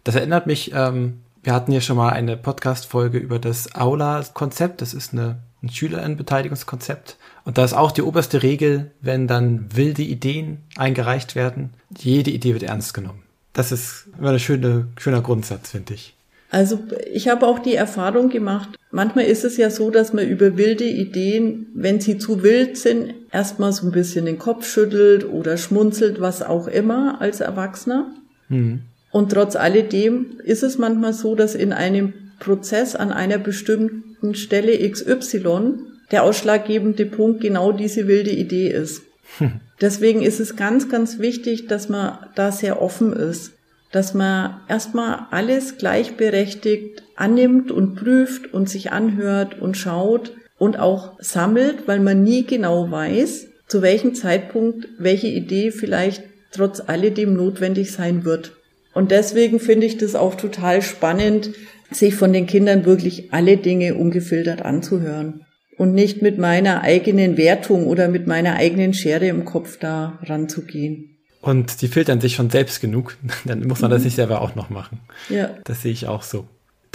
Das erinnert mich, ähm, wir hatten ja schon mal eine Podcast-Folge über das Aula-Konzept. Das ist eine, ein Schülerinnenbeteiligungskonzept. Und da ist auch die oberste Regel, wenn dann wilde Ideen eingereicht werden, jede Idee wird ernst genommen. Das ist immer ein schöne, schöner Grundsatz, finde ich. Also ich habe auch die Erfahrung gemacht, manchmal ist es ja so, dass man über wilde Ideen, wenn sie zu wild sind, erstmal so ein bisschen den Kopf schüttelt oder schmunzelt, was auch immer als Erwachsener. Mhm. Und trotz alledem ist es manchmal so, dass in einem Prozess an einer bestimmten Stelle XY der ausschlaggebende Punkt genau diese wilde Idee ist. Hm. Deswegen ist es ganz, ganz wichtig, dass man da sehr offen ist, dass man erstmal alles gleichberechtigt annimmt und prüft und sich anhört und schaut und auch sammelt, weil man nie genau weiß, zu welchem Zeitpunkt welche Idee vielleicht trotz alledem notwendig sein wird. Und deswegen finde ich das auch total spannend, sich von den Kindern wirklich alle Dinge ungefiltert anzuhören und nicht mit meiner eigenen Wertung oder mit meiner eigenen Schere im Kopf da ranzugehen. Und die filtern sich schon selbst genug, dann muss man das mhm. nicht selber auch noch machen. Ja. Das sehe ich auch so.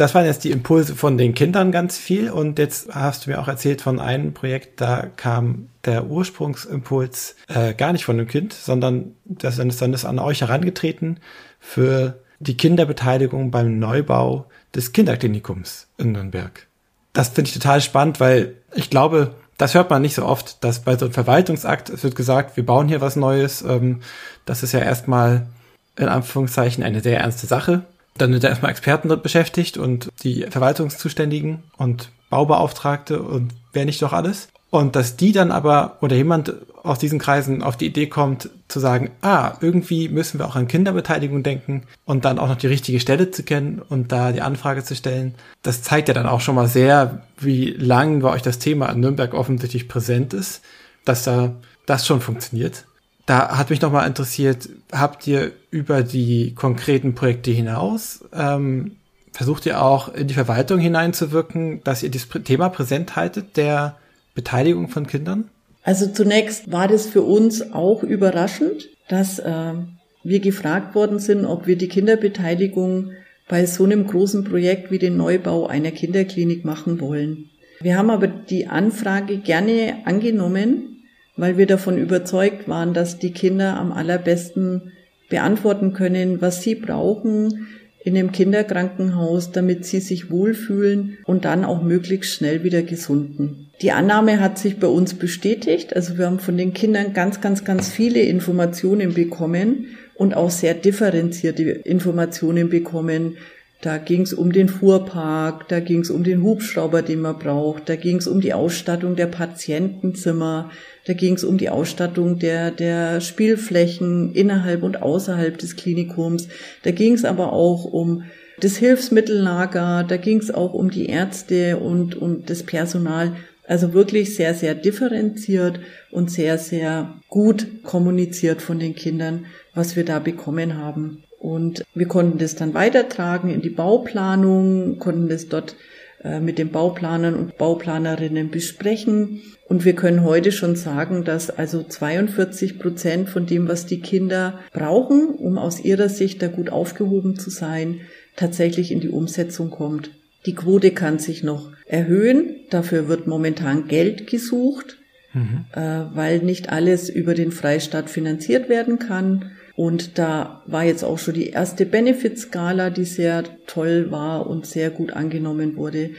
Das waren jetzt die Impulse von den Kindern ganz viel. Und jetzt hast du mir auch erzählt von einem Projekt, da kam der Ursprungsimpuls äh, gar nicht von dem Kind, sondern das ist dann ist an euch herangetreten für die Kinderbeteiligung beim Neubau des Kinderklinikums in Nürnberg. Das finde ich total spannend, weil ich glaube, das hört man nicht so oft, dass bei so einem Verwaltungsakt, es wird gesagt, wir bauen hier was Neues. Ähm, das ist ja erstmal in Anführungszeichen eine sehr ernste Sache. Dann sind da erstmal Experten dort beschäftigt und die Verwaltungszuständigen und Baubeauftragte und wer nicht doch alles. Und dass die dann aber oder jemand aus diesen Kreisen auf die Idee kommt, zu sagen, ah, irgendwie müssen wir auch an Kinderbeteiligung denken und dann auch noch die richtige Stelle zu kennen und da die Anfrage zu stellen. Das zeigt ja dann auch schon mal sehr, wie lang bei euch das Thema in Nürnberg offensichtlich präsent ist, dass da das schon funktioniert. Da hat mich nochmal interessiert, habt ihr über die konkreten Projekte hinaus, ähm, versucht ihr auch in die Verwaltung hineinzuwirken, dass ihr das Thema präsent haltet, der Beteiligung von Kindern? Also zunächst war das für uns auch überraschend, dass äh, wir gefragt worden sind, ob wir die Kinderbeteiligung bei so einem großen Projekt wie den Neubau einer Kinderklinik machen wollen. Wir haben aber die Anfrage gerne angenommen, weil wir davon überzeugt waren, dass die Kinder am allerbesten beantworten können, was sie brauchen in dem Kinderkrankenhaus, damit sie sich wohlfühlen und dann auch möglichst schnell wieder gesunden. Die Annahme hat sich bei uns bestätigt. Also wir haben von den Kindern ganz, ganz, ganz viele Informationen bekommen und auch sehr differenzierte Informationen bekommen. Da ging es um den Fuhrpark, da ging es um den Hubschrauber, den man braucht, da ging es um die Ausstattung der Patientenzimmer, da ging es um die Ausstattung der, der Spielflächen innerhalb und außerhalb des Klinikums, da ging es aber auch um das Hilfsmittellager, da ging es auch um die Ärzte und, und das Personal. Also wirklich sehr, sehr differenziert und sehr, sehr gut kommuniziert von den Kindern, was wir da bekommen haben. Und wir konnten das dann weitertragen in die Bauplanung, konnten das dort äh, mit den Bauplanern und Bauplanerinnen besprechen. Und wir können heute schon sagen, dass also 42 Prozent von dem, was die Kinder brauchen, um aus ihrer Sicht da gut aufgehoben zu sein, tatsächlich in die Umsetzung kommt. Die Quote kann sich noch erhöhen. Dafür wird momentan Geld gesucht, mhm. äh, weil nicht alles über den Freistaat finanziert werden kann. Und da war jetzt auch schon die erste Benefit-Skala, die sehr toll war und sehr gut angenommen wurde.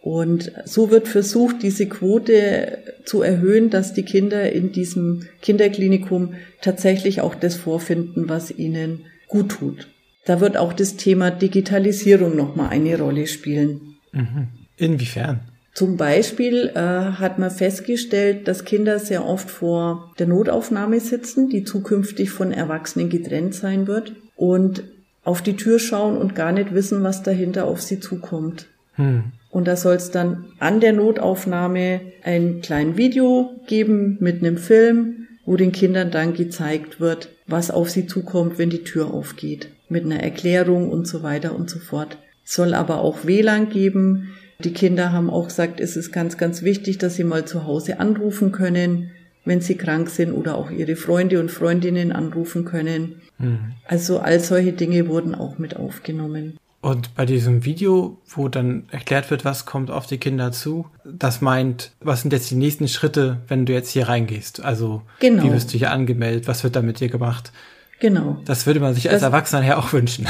Und so wird versucht, diese Quote zu erhöhen, dass die Kinder in diesem Kinderklinikum tatsächlich auch das vorfinden, was ihnen gut tut. Da wird auch das Thema Digitalisierung nochmal eine Rolle spielen. Mhm. Inwiefern? Zum Beispiel äh, hat man festgestellt, dass Kinder sehr oft vor der Notaufnahme sitzen, die zukünftig von Erwachsenen getrennt sein wird und auf die Tür schauen und gar nicht wissen, was dahinter auf sie zukommt. Hm. Und da soll es dann an der Notaufnahme ein kleines Video geben mit einem Film, wo den Kindern dann gezeigt wird, was auf sie zukommt, wenn die Tür aufgeht mit einer Erklärung und so weiter und so fort. Es soll aber auch WLAN geben. Die Kinder haben auch gesagt, es ist ganz, ganz wichtig, dass sie mal zu Hause anrufen können, wenn sie krank sind oder auch ihre Freunde und Freundinnen anrufen können. Mhm. Also all solche Dinge wurden auch mit aufgenommen. Und bei diesem Video, wo dann erklärt wird, was kommt auf die Kinder zu, das meint, was sind jetzt die nächsten Schritte, wenn du jetzt hier reingehst? Also, genau. wie wirst du hier angemeldet? Was wird da mit dir gemacht? Genau. Das würde man sich als das, Erwachsener her auch wünschen.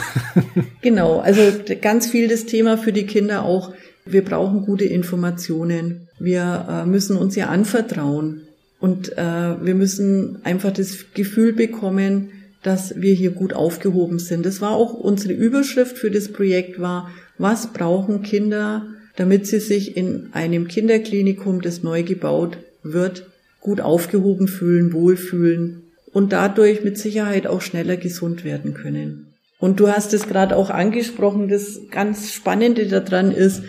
genau, also ganz viel das Thema für die Kinder auch. Wir brauchen gute Informationen. Wir äh, müssen uns ja anvertrauen. Und äh, wir müssen einfach das Gefühl bekommen, dass wir hier gut aufgehoben sind. Das war auch unsere Überschrift für das Projekt war, was brauchen Kinder, damit sie sich in einem Kinderklinikum, das neu gebaut wird, gut aufgehoben fühlen, wohlfühlen und dadurch mit Sicherheit auch schneller gesund werden können. Und du hast es gerade auch angesprochen, das ganz Spannende daran ist,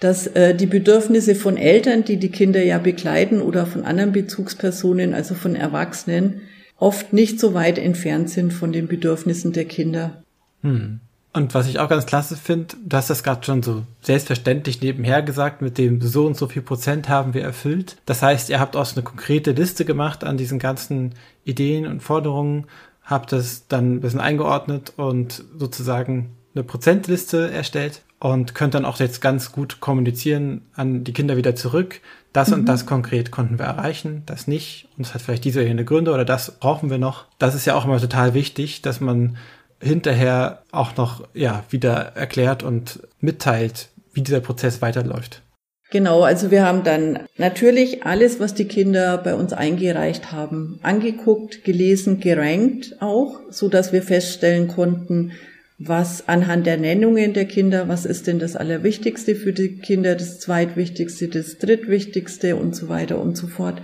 dass äh, die Bedürfnisse von Eltern, die die Kinder ja begleiten oder von anderen Bezugspersonen, also von Erwachsenen, oft nicht so weit entfernt sind von den Bedürfnissen der Kinder. Hm. Und was ich auch ganz klasse finde, du hast das gerade schon so selbstverständlich nebenher gesagt, mit dem so und so viel Prozent haben wir erfüllt. Das heißt, ihr habt auch so eine konkrete Liste gemacht an diesen ganzen Ideen und Forderungen, habt das dann ein bisschen eingeordnet und sozusagen eine Prozentliste erstellt. Und könnt dann auch jetzt ganz gut kommunizieren an die Kinder wieder zurück. Das mhm. und das konkret konnten wir erreichen, das nicht. Und es hat vielleicht diese oder jene Gründe oder das brauchen wir noch. Das ist ja auch immer total wichtig, dass man hinterher auch noch, ja, wieder erklärt und mitteilt, wie dieser Prozess weiterläuft. Genau, also wir haben dann natürlich alles, was die Kinder bei uns eingereicht haben, angeguckt, gelesen, gerankt auch, so dass wir feststellen konnten, was anhand der Nennungen der Kinder, was ist denn das Allerwichtigste für die Kinder, das Zweitwichtigste, das Drittwichtigste und so weiter und so fort.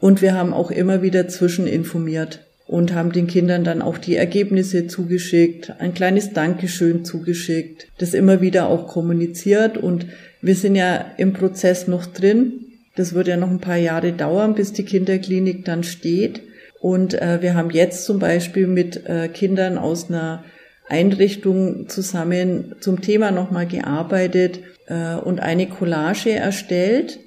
Und wir haben auch immer wieder zwischeninformiert und haben den Kindern dann auch die Ergebnisse zugeschickt, ein kleines Dankeschön zugeschickt, das immer wieder auch kommuniziert und wir sind ja im Prozess noch drin. Das wird ja noch ein paar Jahre dauern, bis die Kinderklinik dann steht. Und äh, wir haben jetzt zum Beispiel mit äh, Kindern aus einer Einrichtung zusammen zum Thema nochmal gearbeitet äh, und eine Collage erstellt,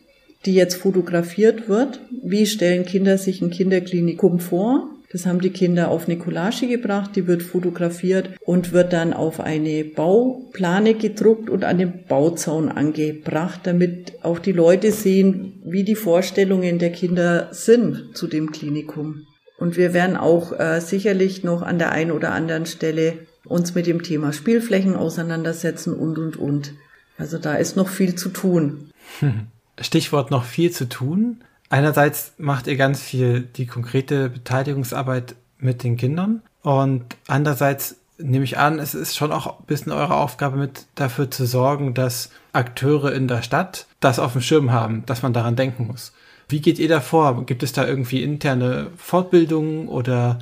die jetzt fotografiert wird. Wie stellen Kinder sich ein Kinderklinikum vor? Das haben die Kinder auf eine Collage gebracht, die wird fotografiert und wird dann auf eine Bauplane gedruckt und an den Bauzaun angebracht, damit auch die Leute sehen, wie die Vorstellungen der Kinder sind zu dem Klinikum. Und wir werden auch äh, sicherlich noch an der einen oder anderen Stelle uns mit dem Thema Spielflächen auseinandersetzen und, und, und. Also da ist noch viel zu tun. Stichwort noch viel zu tun einerseits macht ihr ganz viel die konkrete Beteiligungsarbeit mit den Kindern und andererseits nehme ich an, es ist schon auch ein bisschen eure Aufgabe mit dafür zu sorgen, dass Akteure in der Stadt das auf dem Schirm haben, dass man daran denken muss. Wie geht ihr da vor? Gibt es da irgendwie interne Fortbildungen oder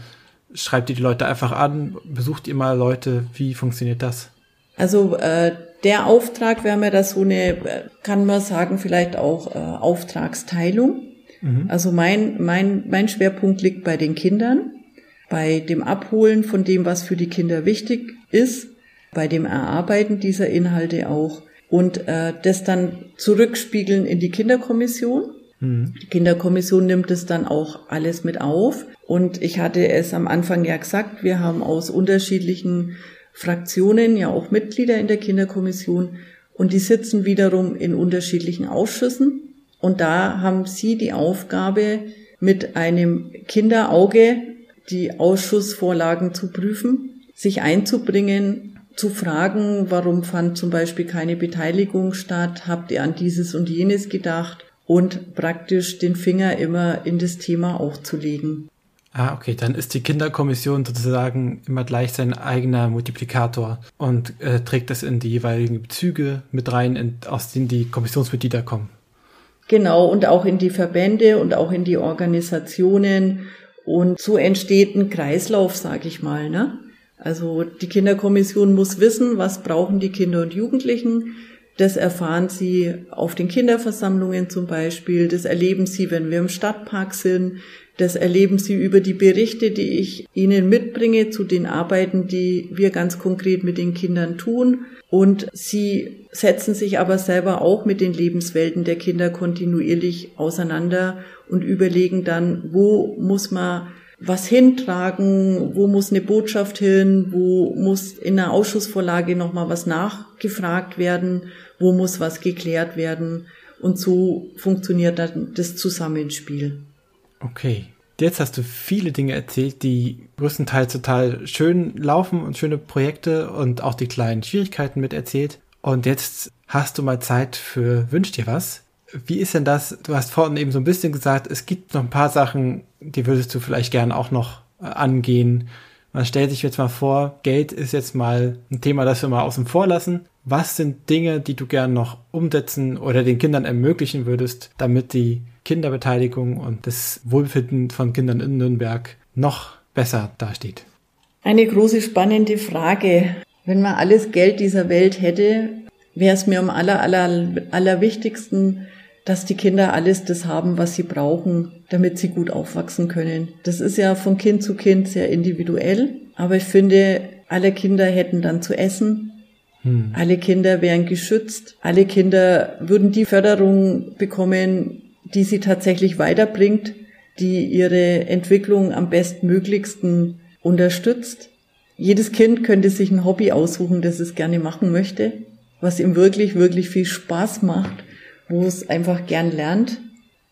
schreibt ihr die Leute einfach an? Besucht ihr mal Leute? Wie funktioniert das? Also äh, der Auftrag, wir haben ja da so eine, kann man sagen, vielleicht auch äh, Auftragsteilung. Mhm. Also mein, mein, mein Schwerpunkt liegt bei den Kindern, bei dem Abholen von dem, was für die Kinder wichtig ist, bei dem Erarbeiten dieser Inhalte auch und äh, das dann zurückspiegeln in die Kinderkommission. Mhm. Die Kinderkommission nimmt es dann auch alles mit auf. Und ich hatte es am Anfang ja gesagt, wir haben aus unterschiedlichen Fraktionen ja auch Mitglieder in der Kinderkommission und die sitzen wiederum in unterschiedlichen Ausschüssen. Und da haben Sie die Aufgabe, mit einem Kinderauge die Ausschussvorlagen zu prüfen, sich einzubringen, zu fragen, warum fand zum Beispiel keine Beteiligung statt, habt ihr an dieses und jenes gedacht und praktisch den Finger immer in das Thema auch zu legen. Ah, okay, dann ist die Kinderkommission sozusagen immer gleich sein eigener Multiplikator und äh, trägt das in die jeweiligen Bezüge mit rein, in, aus denen die Kommissionsmitglieder kommen. Genau, und auch in die Verbände und auch in die Organisationen. Und so entsteht ein Kreislauf, sag ich mal. Ne? Also die Kinderkommission muss wissen, was brauchen die Kinder und Jugendlichen. Das erfahren sie auf den Kinderversammlungen zum Beispiel. Das erleben sie, wenn wir im Stadtpark sind. Das erleben sie über die Berichte, die ich ihnen mitbringe zu den Arbeiten, die wir ganz konkret mit den Kindern tun. Und sie setzen sich aber selber auch mit den Lebenswelten der Kinder kontinuierlich auseinander und überlegen dann, wo muss man was hintragen, wo muss eine Botschaft hin, wo muss in der Ausschussvorlage nochmal was nachgefragt werden, wo muss was geklärt werden. Und so funktioniert dann das Zusammenspiel. Okay. Jetzt hast du viele Dinge erzählt, die größtenteils total schön laufen und schöne Projekte und auch die kleinen Schwierigkeiten mit erzählt. Und jetzt hast du mal Zeit für Wünsch dir was. Wie ist denn das? Du hast vorhin eben so ein bisschen gesagt, es gibt noch ein paar Sachen, die würdest du vielleicht gerne auch noch äh, angehen. Man stellt sich jetzt mal vor, Geld ist jetzt mal ein Thema, das wir mal außen vor lassen. Was sind Dinge, die du gern noch umsetzen oder den Kindern ermöglichen würdest, damit die Kinderbeteiligung und das Wohlbefinden von Kindern in Nürnberg noch besser dasteht? Eine große spannende Frage. Wenn man alles Geld dieser Welt hätte, wäre es mir am aller, aller, allerwichtigsten, dass die Kinder alles das haben, was sie brauchen, damit sie gut aufwachsen können. Das ist ja von Kind zu Kind sehr individuell, aber ich finde, alle Kinder hätten dann zu essen, hm. Alle Kinder wären geschützt. Alle Kinder würden die Förderung bekommen, die sie tatsächlich weiterbringt, die ihre Entwicklung am bestmöglichsten unterstützt. Jedes Kind könnte sich ein Hobby aussuchen, das es gerne machen möchte, was ihm wirklich, wirklich viel Spaß macht, wo es einfach gern lernt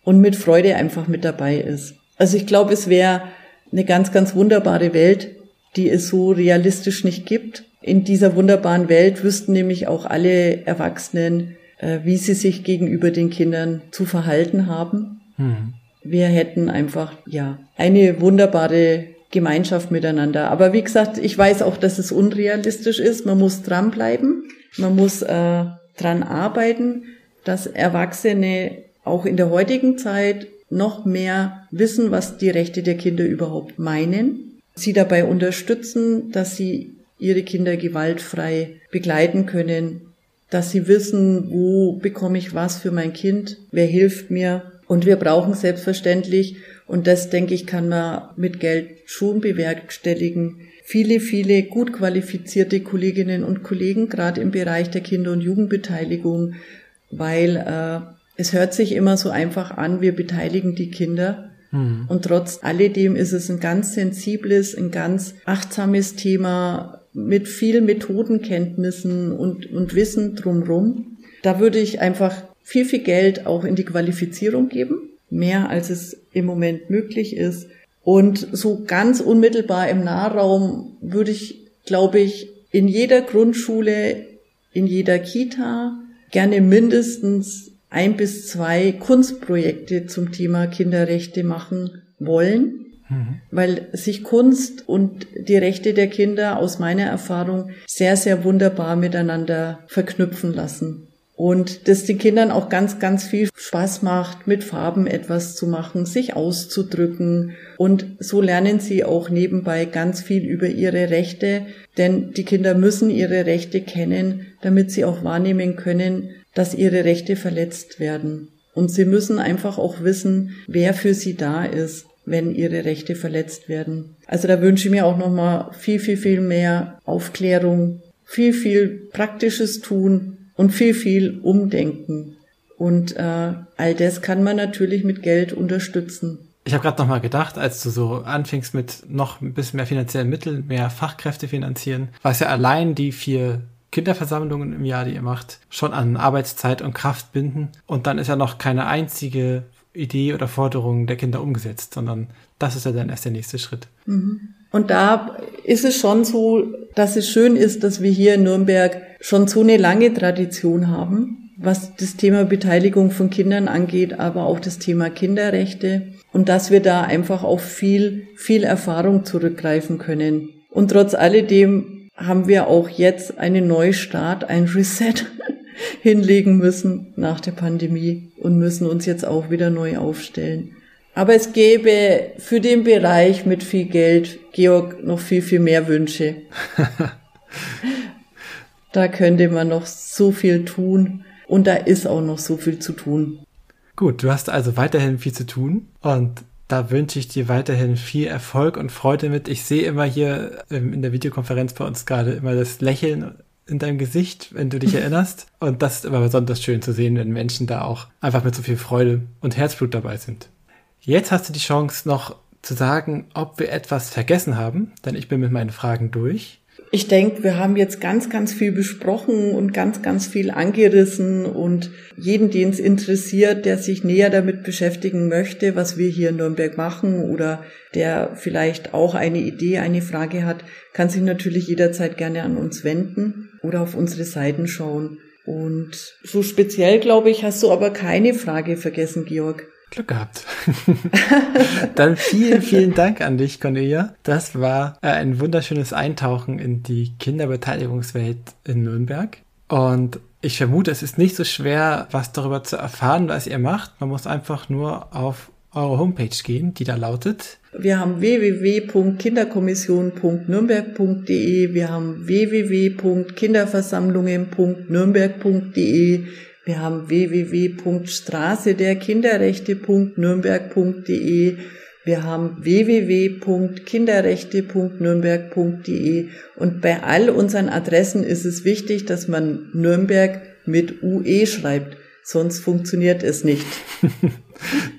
und mit Freude einfach mit dabei ist. Also ich glaube, es wäre eine ganz, ganz wunderbare Welt, die es so realistisch nicht gibt. In dieser wunderbaren Welt wüssten nämlich auch alle Erwachsenen, äh, wie sie sich gegenüber den Kindern zu verhalten haben. Mhm. Wir hätten einfach, ja, eine wunderbare Gemeinschaft miteinander. Aber wie gesagt, ich weiß auch, dass es unrealistisch ist. Man muss dranbleiben. Man muss äh, dran arbeiten, dass Erwachsene auch in der heutigen Zeit noch mehr wissen, was die Rechte der Kinder überhaupt meinen. Sie dabei unterstützen, dass sie ihre Kinder gewaltfrei begleiten können, dass sie wissen, wo bekomme ich was für mein Kind, wer hilft mir. Und wir brauchen selbstverständlich, und das denke ich, kann man mit Geld schon bewerkstelligen, viele, viele gut qualifizierte Kolleginnen und Kollegen, gerade im Bereich der Kinder- und Jugendbeteiligung, weil äh, es hört sich immer so einfach an, wir beteiligen die Kinder. Mhm. Und trotz alledem ist es ein ganz sensibles, ein ganz achtsames Thema mit viel Methodenkenntnissen und, und Wissen drumrum. Da würde ich einfach viel, viel Geld auch in die Qualifizierung geben. Mehr als es im Moment möglich ist. Und so ganz unmittelbar im Nahraum würde ich, glaube ich, in jeder Grundschule, in jeder Kita gerne mindestens ein bis zwei Kunstprojekte zum Thema Kinderrechte machen wollen, mhm. weil sich Kunst und die Rechte der Kinder aus meiner Erfahrung sehr, sehr wunderbar miteinander verknüpfen lassen. Und das den Kindern auch ganz, ganz viel Spaß macht, mit Farben etwas zu machen, sich auszudrücken. Und so lernen sie auch nebenbei ganz viel über ihre Rechte, denn die Kinder müssen ihre Rechte kennen, damit sie auch wahrnehmen können, dass ihre Rechte verletzt werden. Und sie müssen einfach auch wissen, wer für sie da ist, wenn ihre Rechte verletzt werden. Also da wünsche ich mir auch nochmal viel, viel, viel mehr Aufklärung, viel, viel praktisches Tun und viel, viel Umdenken. Und äh, all das kann man natürlich mit Geld unterstützen. Ich habe gerade noch mal gedacht, als du so anfingst mit noch ein bisschen mehr finanziellen Mitteln, mehr Fachkräfte finanzieren, was ja allein die vier Kinderversammlungen im Jahr, die ihr macht, schon an Arbeitszeit und Kraft binden. Und dann ist ja noch keine einzige Idee oder Forderung der Kinder umgesetzt, sondern das ist ja dann erst der nächste Schritt. Mhm. Und da ist es schon so, dass es schön ist, dass wir hier in Nürnberg schon so eine lange Tradition haben, was das Thema Beteiligung von Kindern angeht, aber auch das Thema Kinderrechte und dass wir da einfach auf viel, viel Erfahrung zurückgreifen können. Und trotz alledem haben wir auch jetzt einen Neustart, ein Reset hinlegen müssen nach der Pandemie und müssen uns jetzt auch wieder neu aufstellen. Aber es gäbe für den Bereich mit viel Geld, Georg, noch viel, viel mehr Wünsche. da könnte man noch so viel tun und da ist auch noch so viel zu tun. Gut, du hast also weiterhin viel zu tun und da wünsche ich dir weiterhin viel Erfolg und Freude mit. Ich sehe immer hier in der Videokonferenz bei uns gerade immer das Lächeln in deinem Gesicht, wenn du dich erinnerst. Und das ist immer besonders schön zu sehen, wenn Menschen da auch einfach mit so viel Freude und Herzblut dabei sind. Jetzt hast du die Chance noch zu sagen, ob wir etwas vergessen haben, denn ich bin mit meinen Fragen durch. Ich denke, wir haben jetzt ganz, ganz viel besprochen und ganz, ganz viel angerissen und jeden, den es interessiert, der sich näher damit beschäftigen möchte, was wir hier in Nürnberg machen oder der vielleicht auch eine Idee, eine Frage hat, kann sich natürlich jederzeit gerne an uns wenden oder auf unsere Seiten schauen. Und so speziell, glaube ich, hast du aber keine Frage vergessen, Georg. Glück gehabt. Dann vielen, vielen Dank an dich, Cornelia. Das war äh, ein wunderschönes Eintauchen in die Kinderbeteiligungswelt in Nürnberg. Und ich vermute, es ist nicht so schwer, was darüber zu erfahren, was ihr macht. Man muss einfach nur auf eure Homepage gehen, die da lautet. Wir haben www.kinderkommission.nürnberg.de, wir haben www.kinderversammlungen.nürnberg.de, wir haben www.straße-der-kinderrechte.nürnberg.de. Wir haben www.kinderrechte.nürnberg.de. Und bei all unseren Adressen ist es wichtig, dass man Nürnberg mit UE schreibt. Sonst funktioniert es nicht.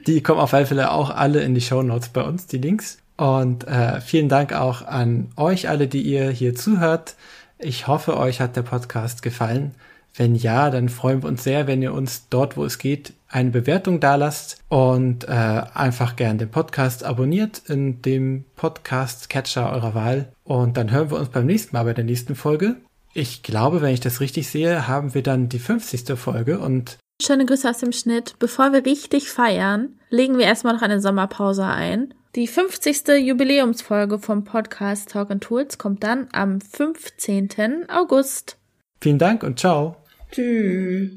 die kommen auf alle Fälle auch alle in die Show Notes bei uns, die Links. Und äh, vielen Dank auch an euch alle, die ihr hier zuhört. Ich hoffe, euch hat der Podcast gefallen. Wenn ja, dann freuen wir uns sehr, wenn ihr uns dort, wo es geht, eine Bewertung dalasst und äh, einfach gern den Podcast abonniert in dem Podcast-Catcher eurer Wahl. Und dann hören wir uns beim nächsten Mal bei der nächsten Folge. Ich glaube, wenn ich das richtig sehe, haben wir dann die 50. Folge und Schöne Grüße aus dem Schnitt. Bevor wir richtig feiern, legen wir erstmal noch eine Sommerpause ein. Die 50. Jubiläumsfolge vom Podcast Talk and Tools kommt dann am 15. August. vielen Dank und ciao. Tschüss.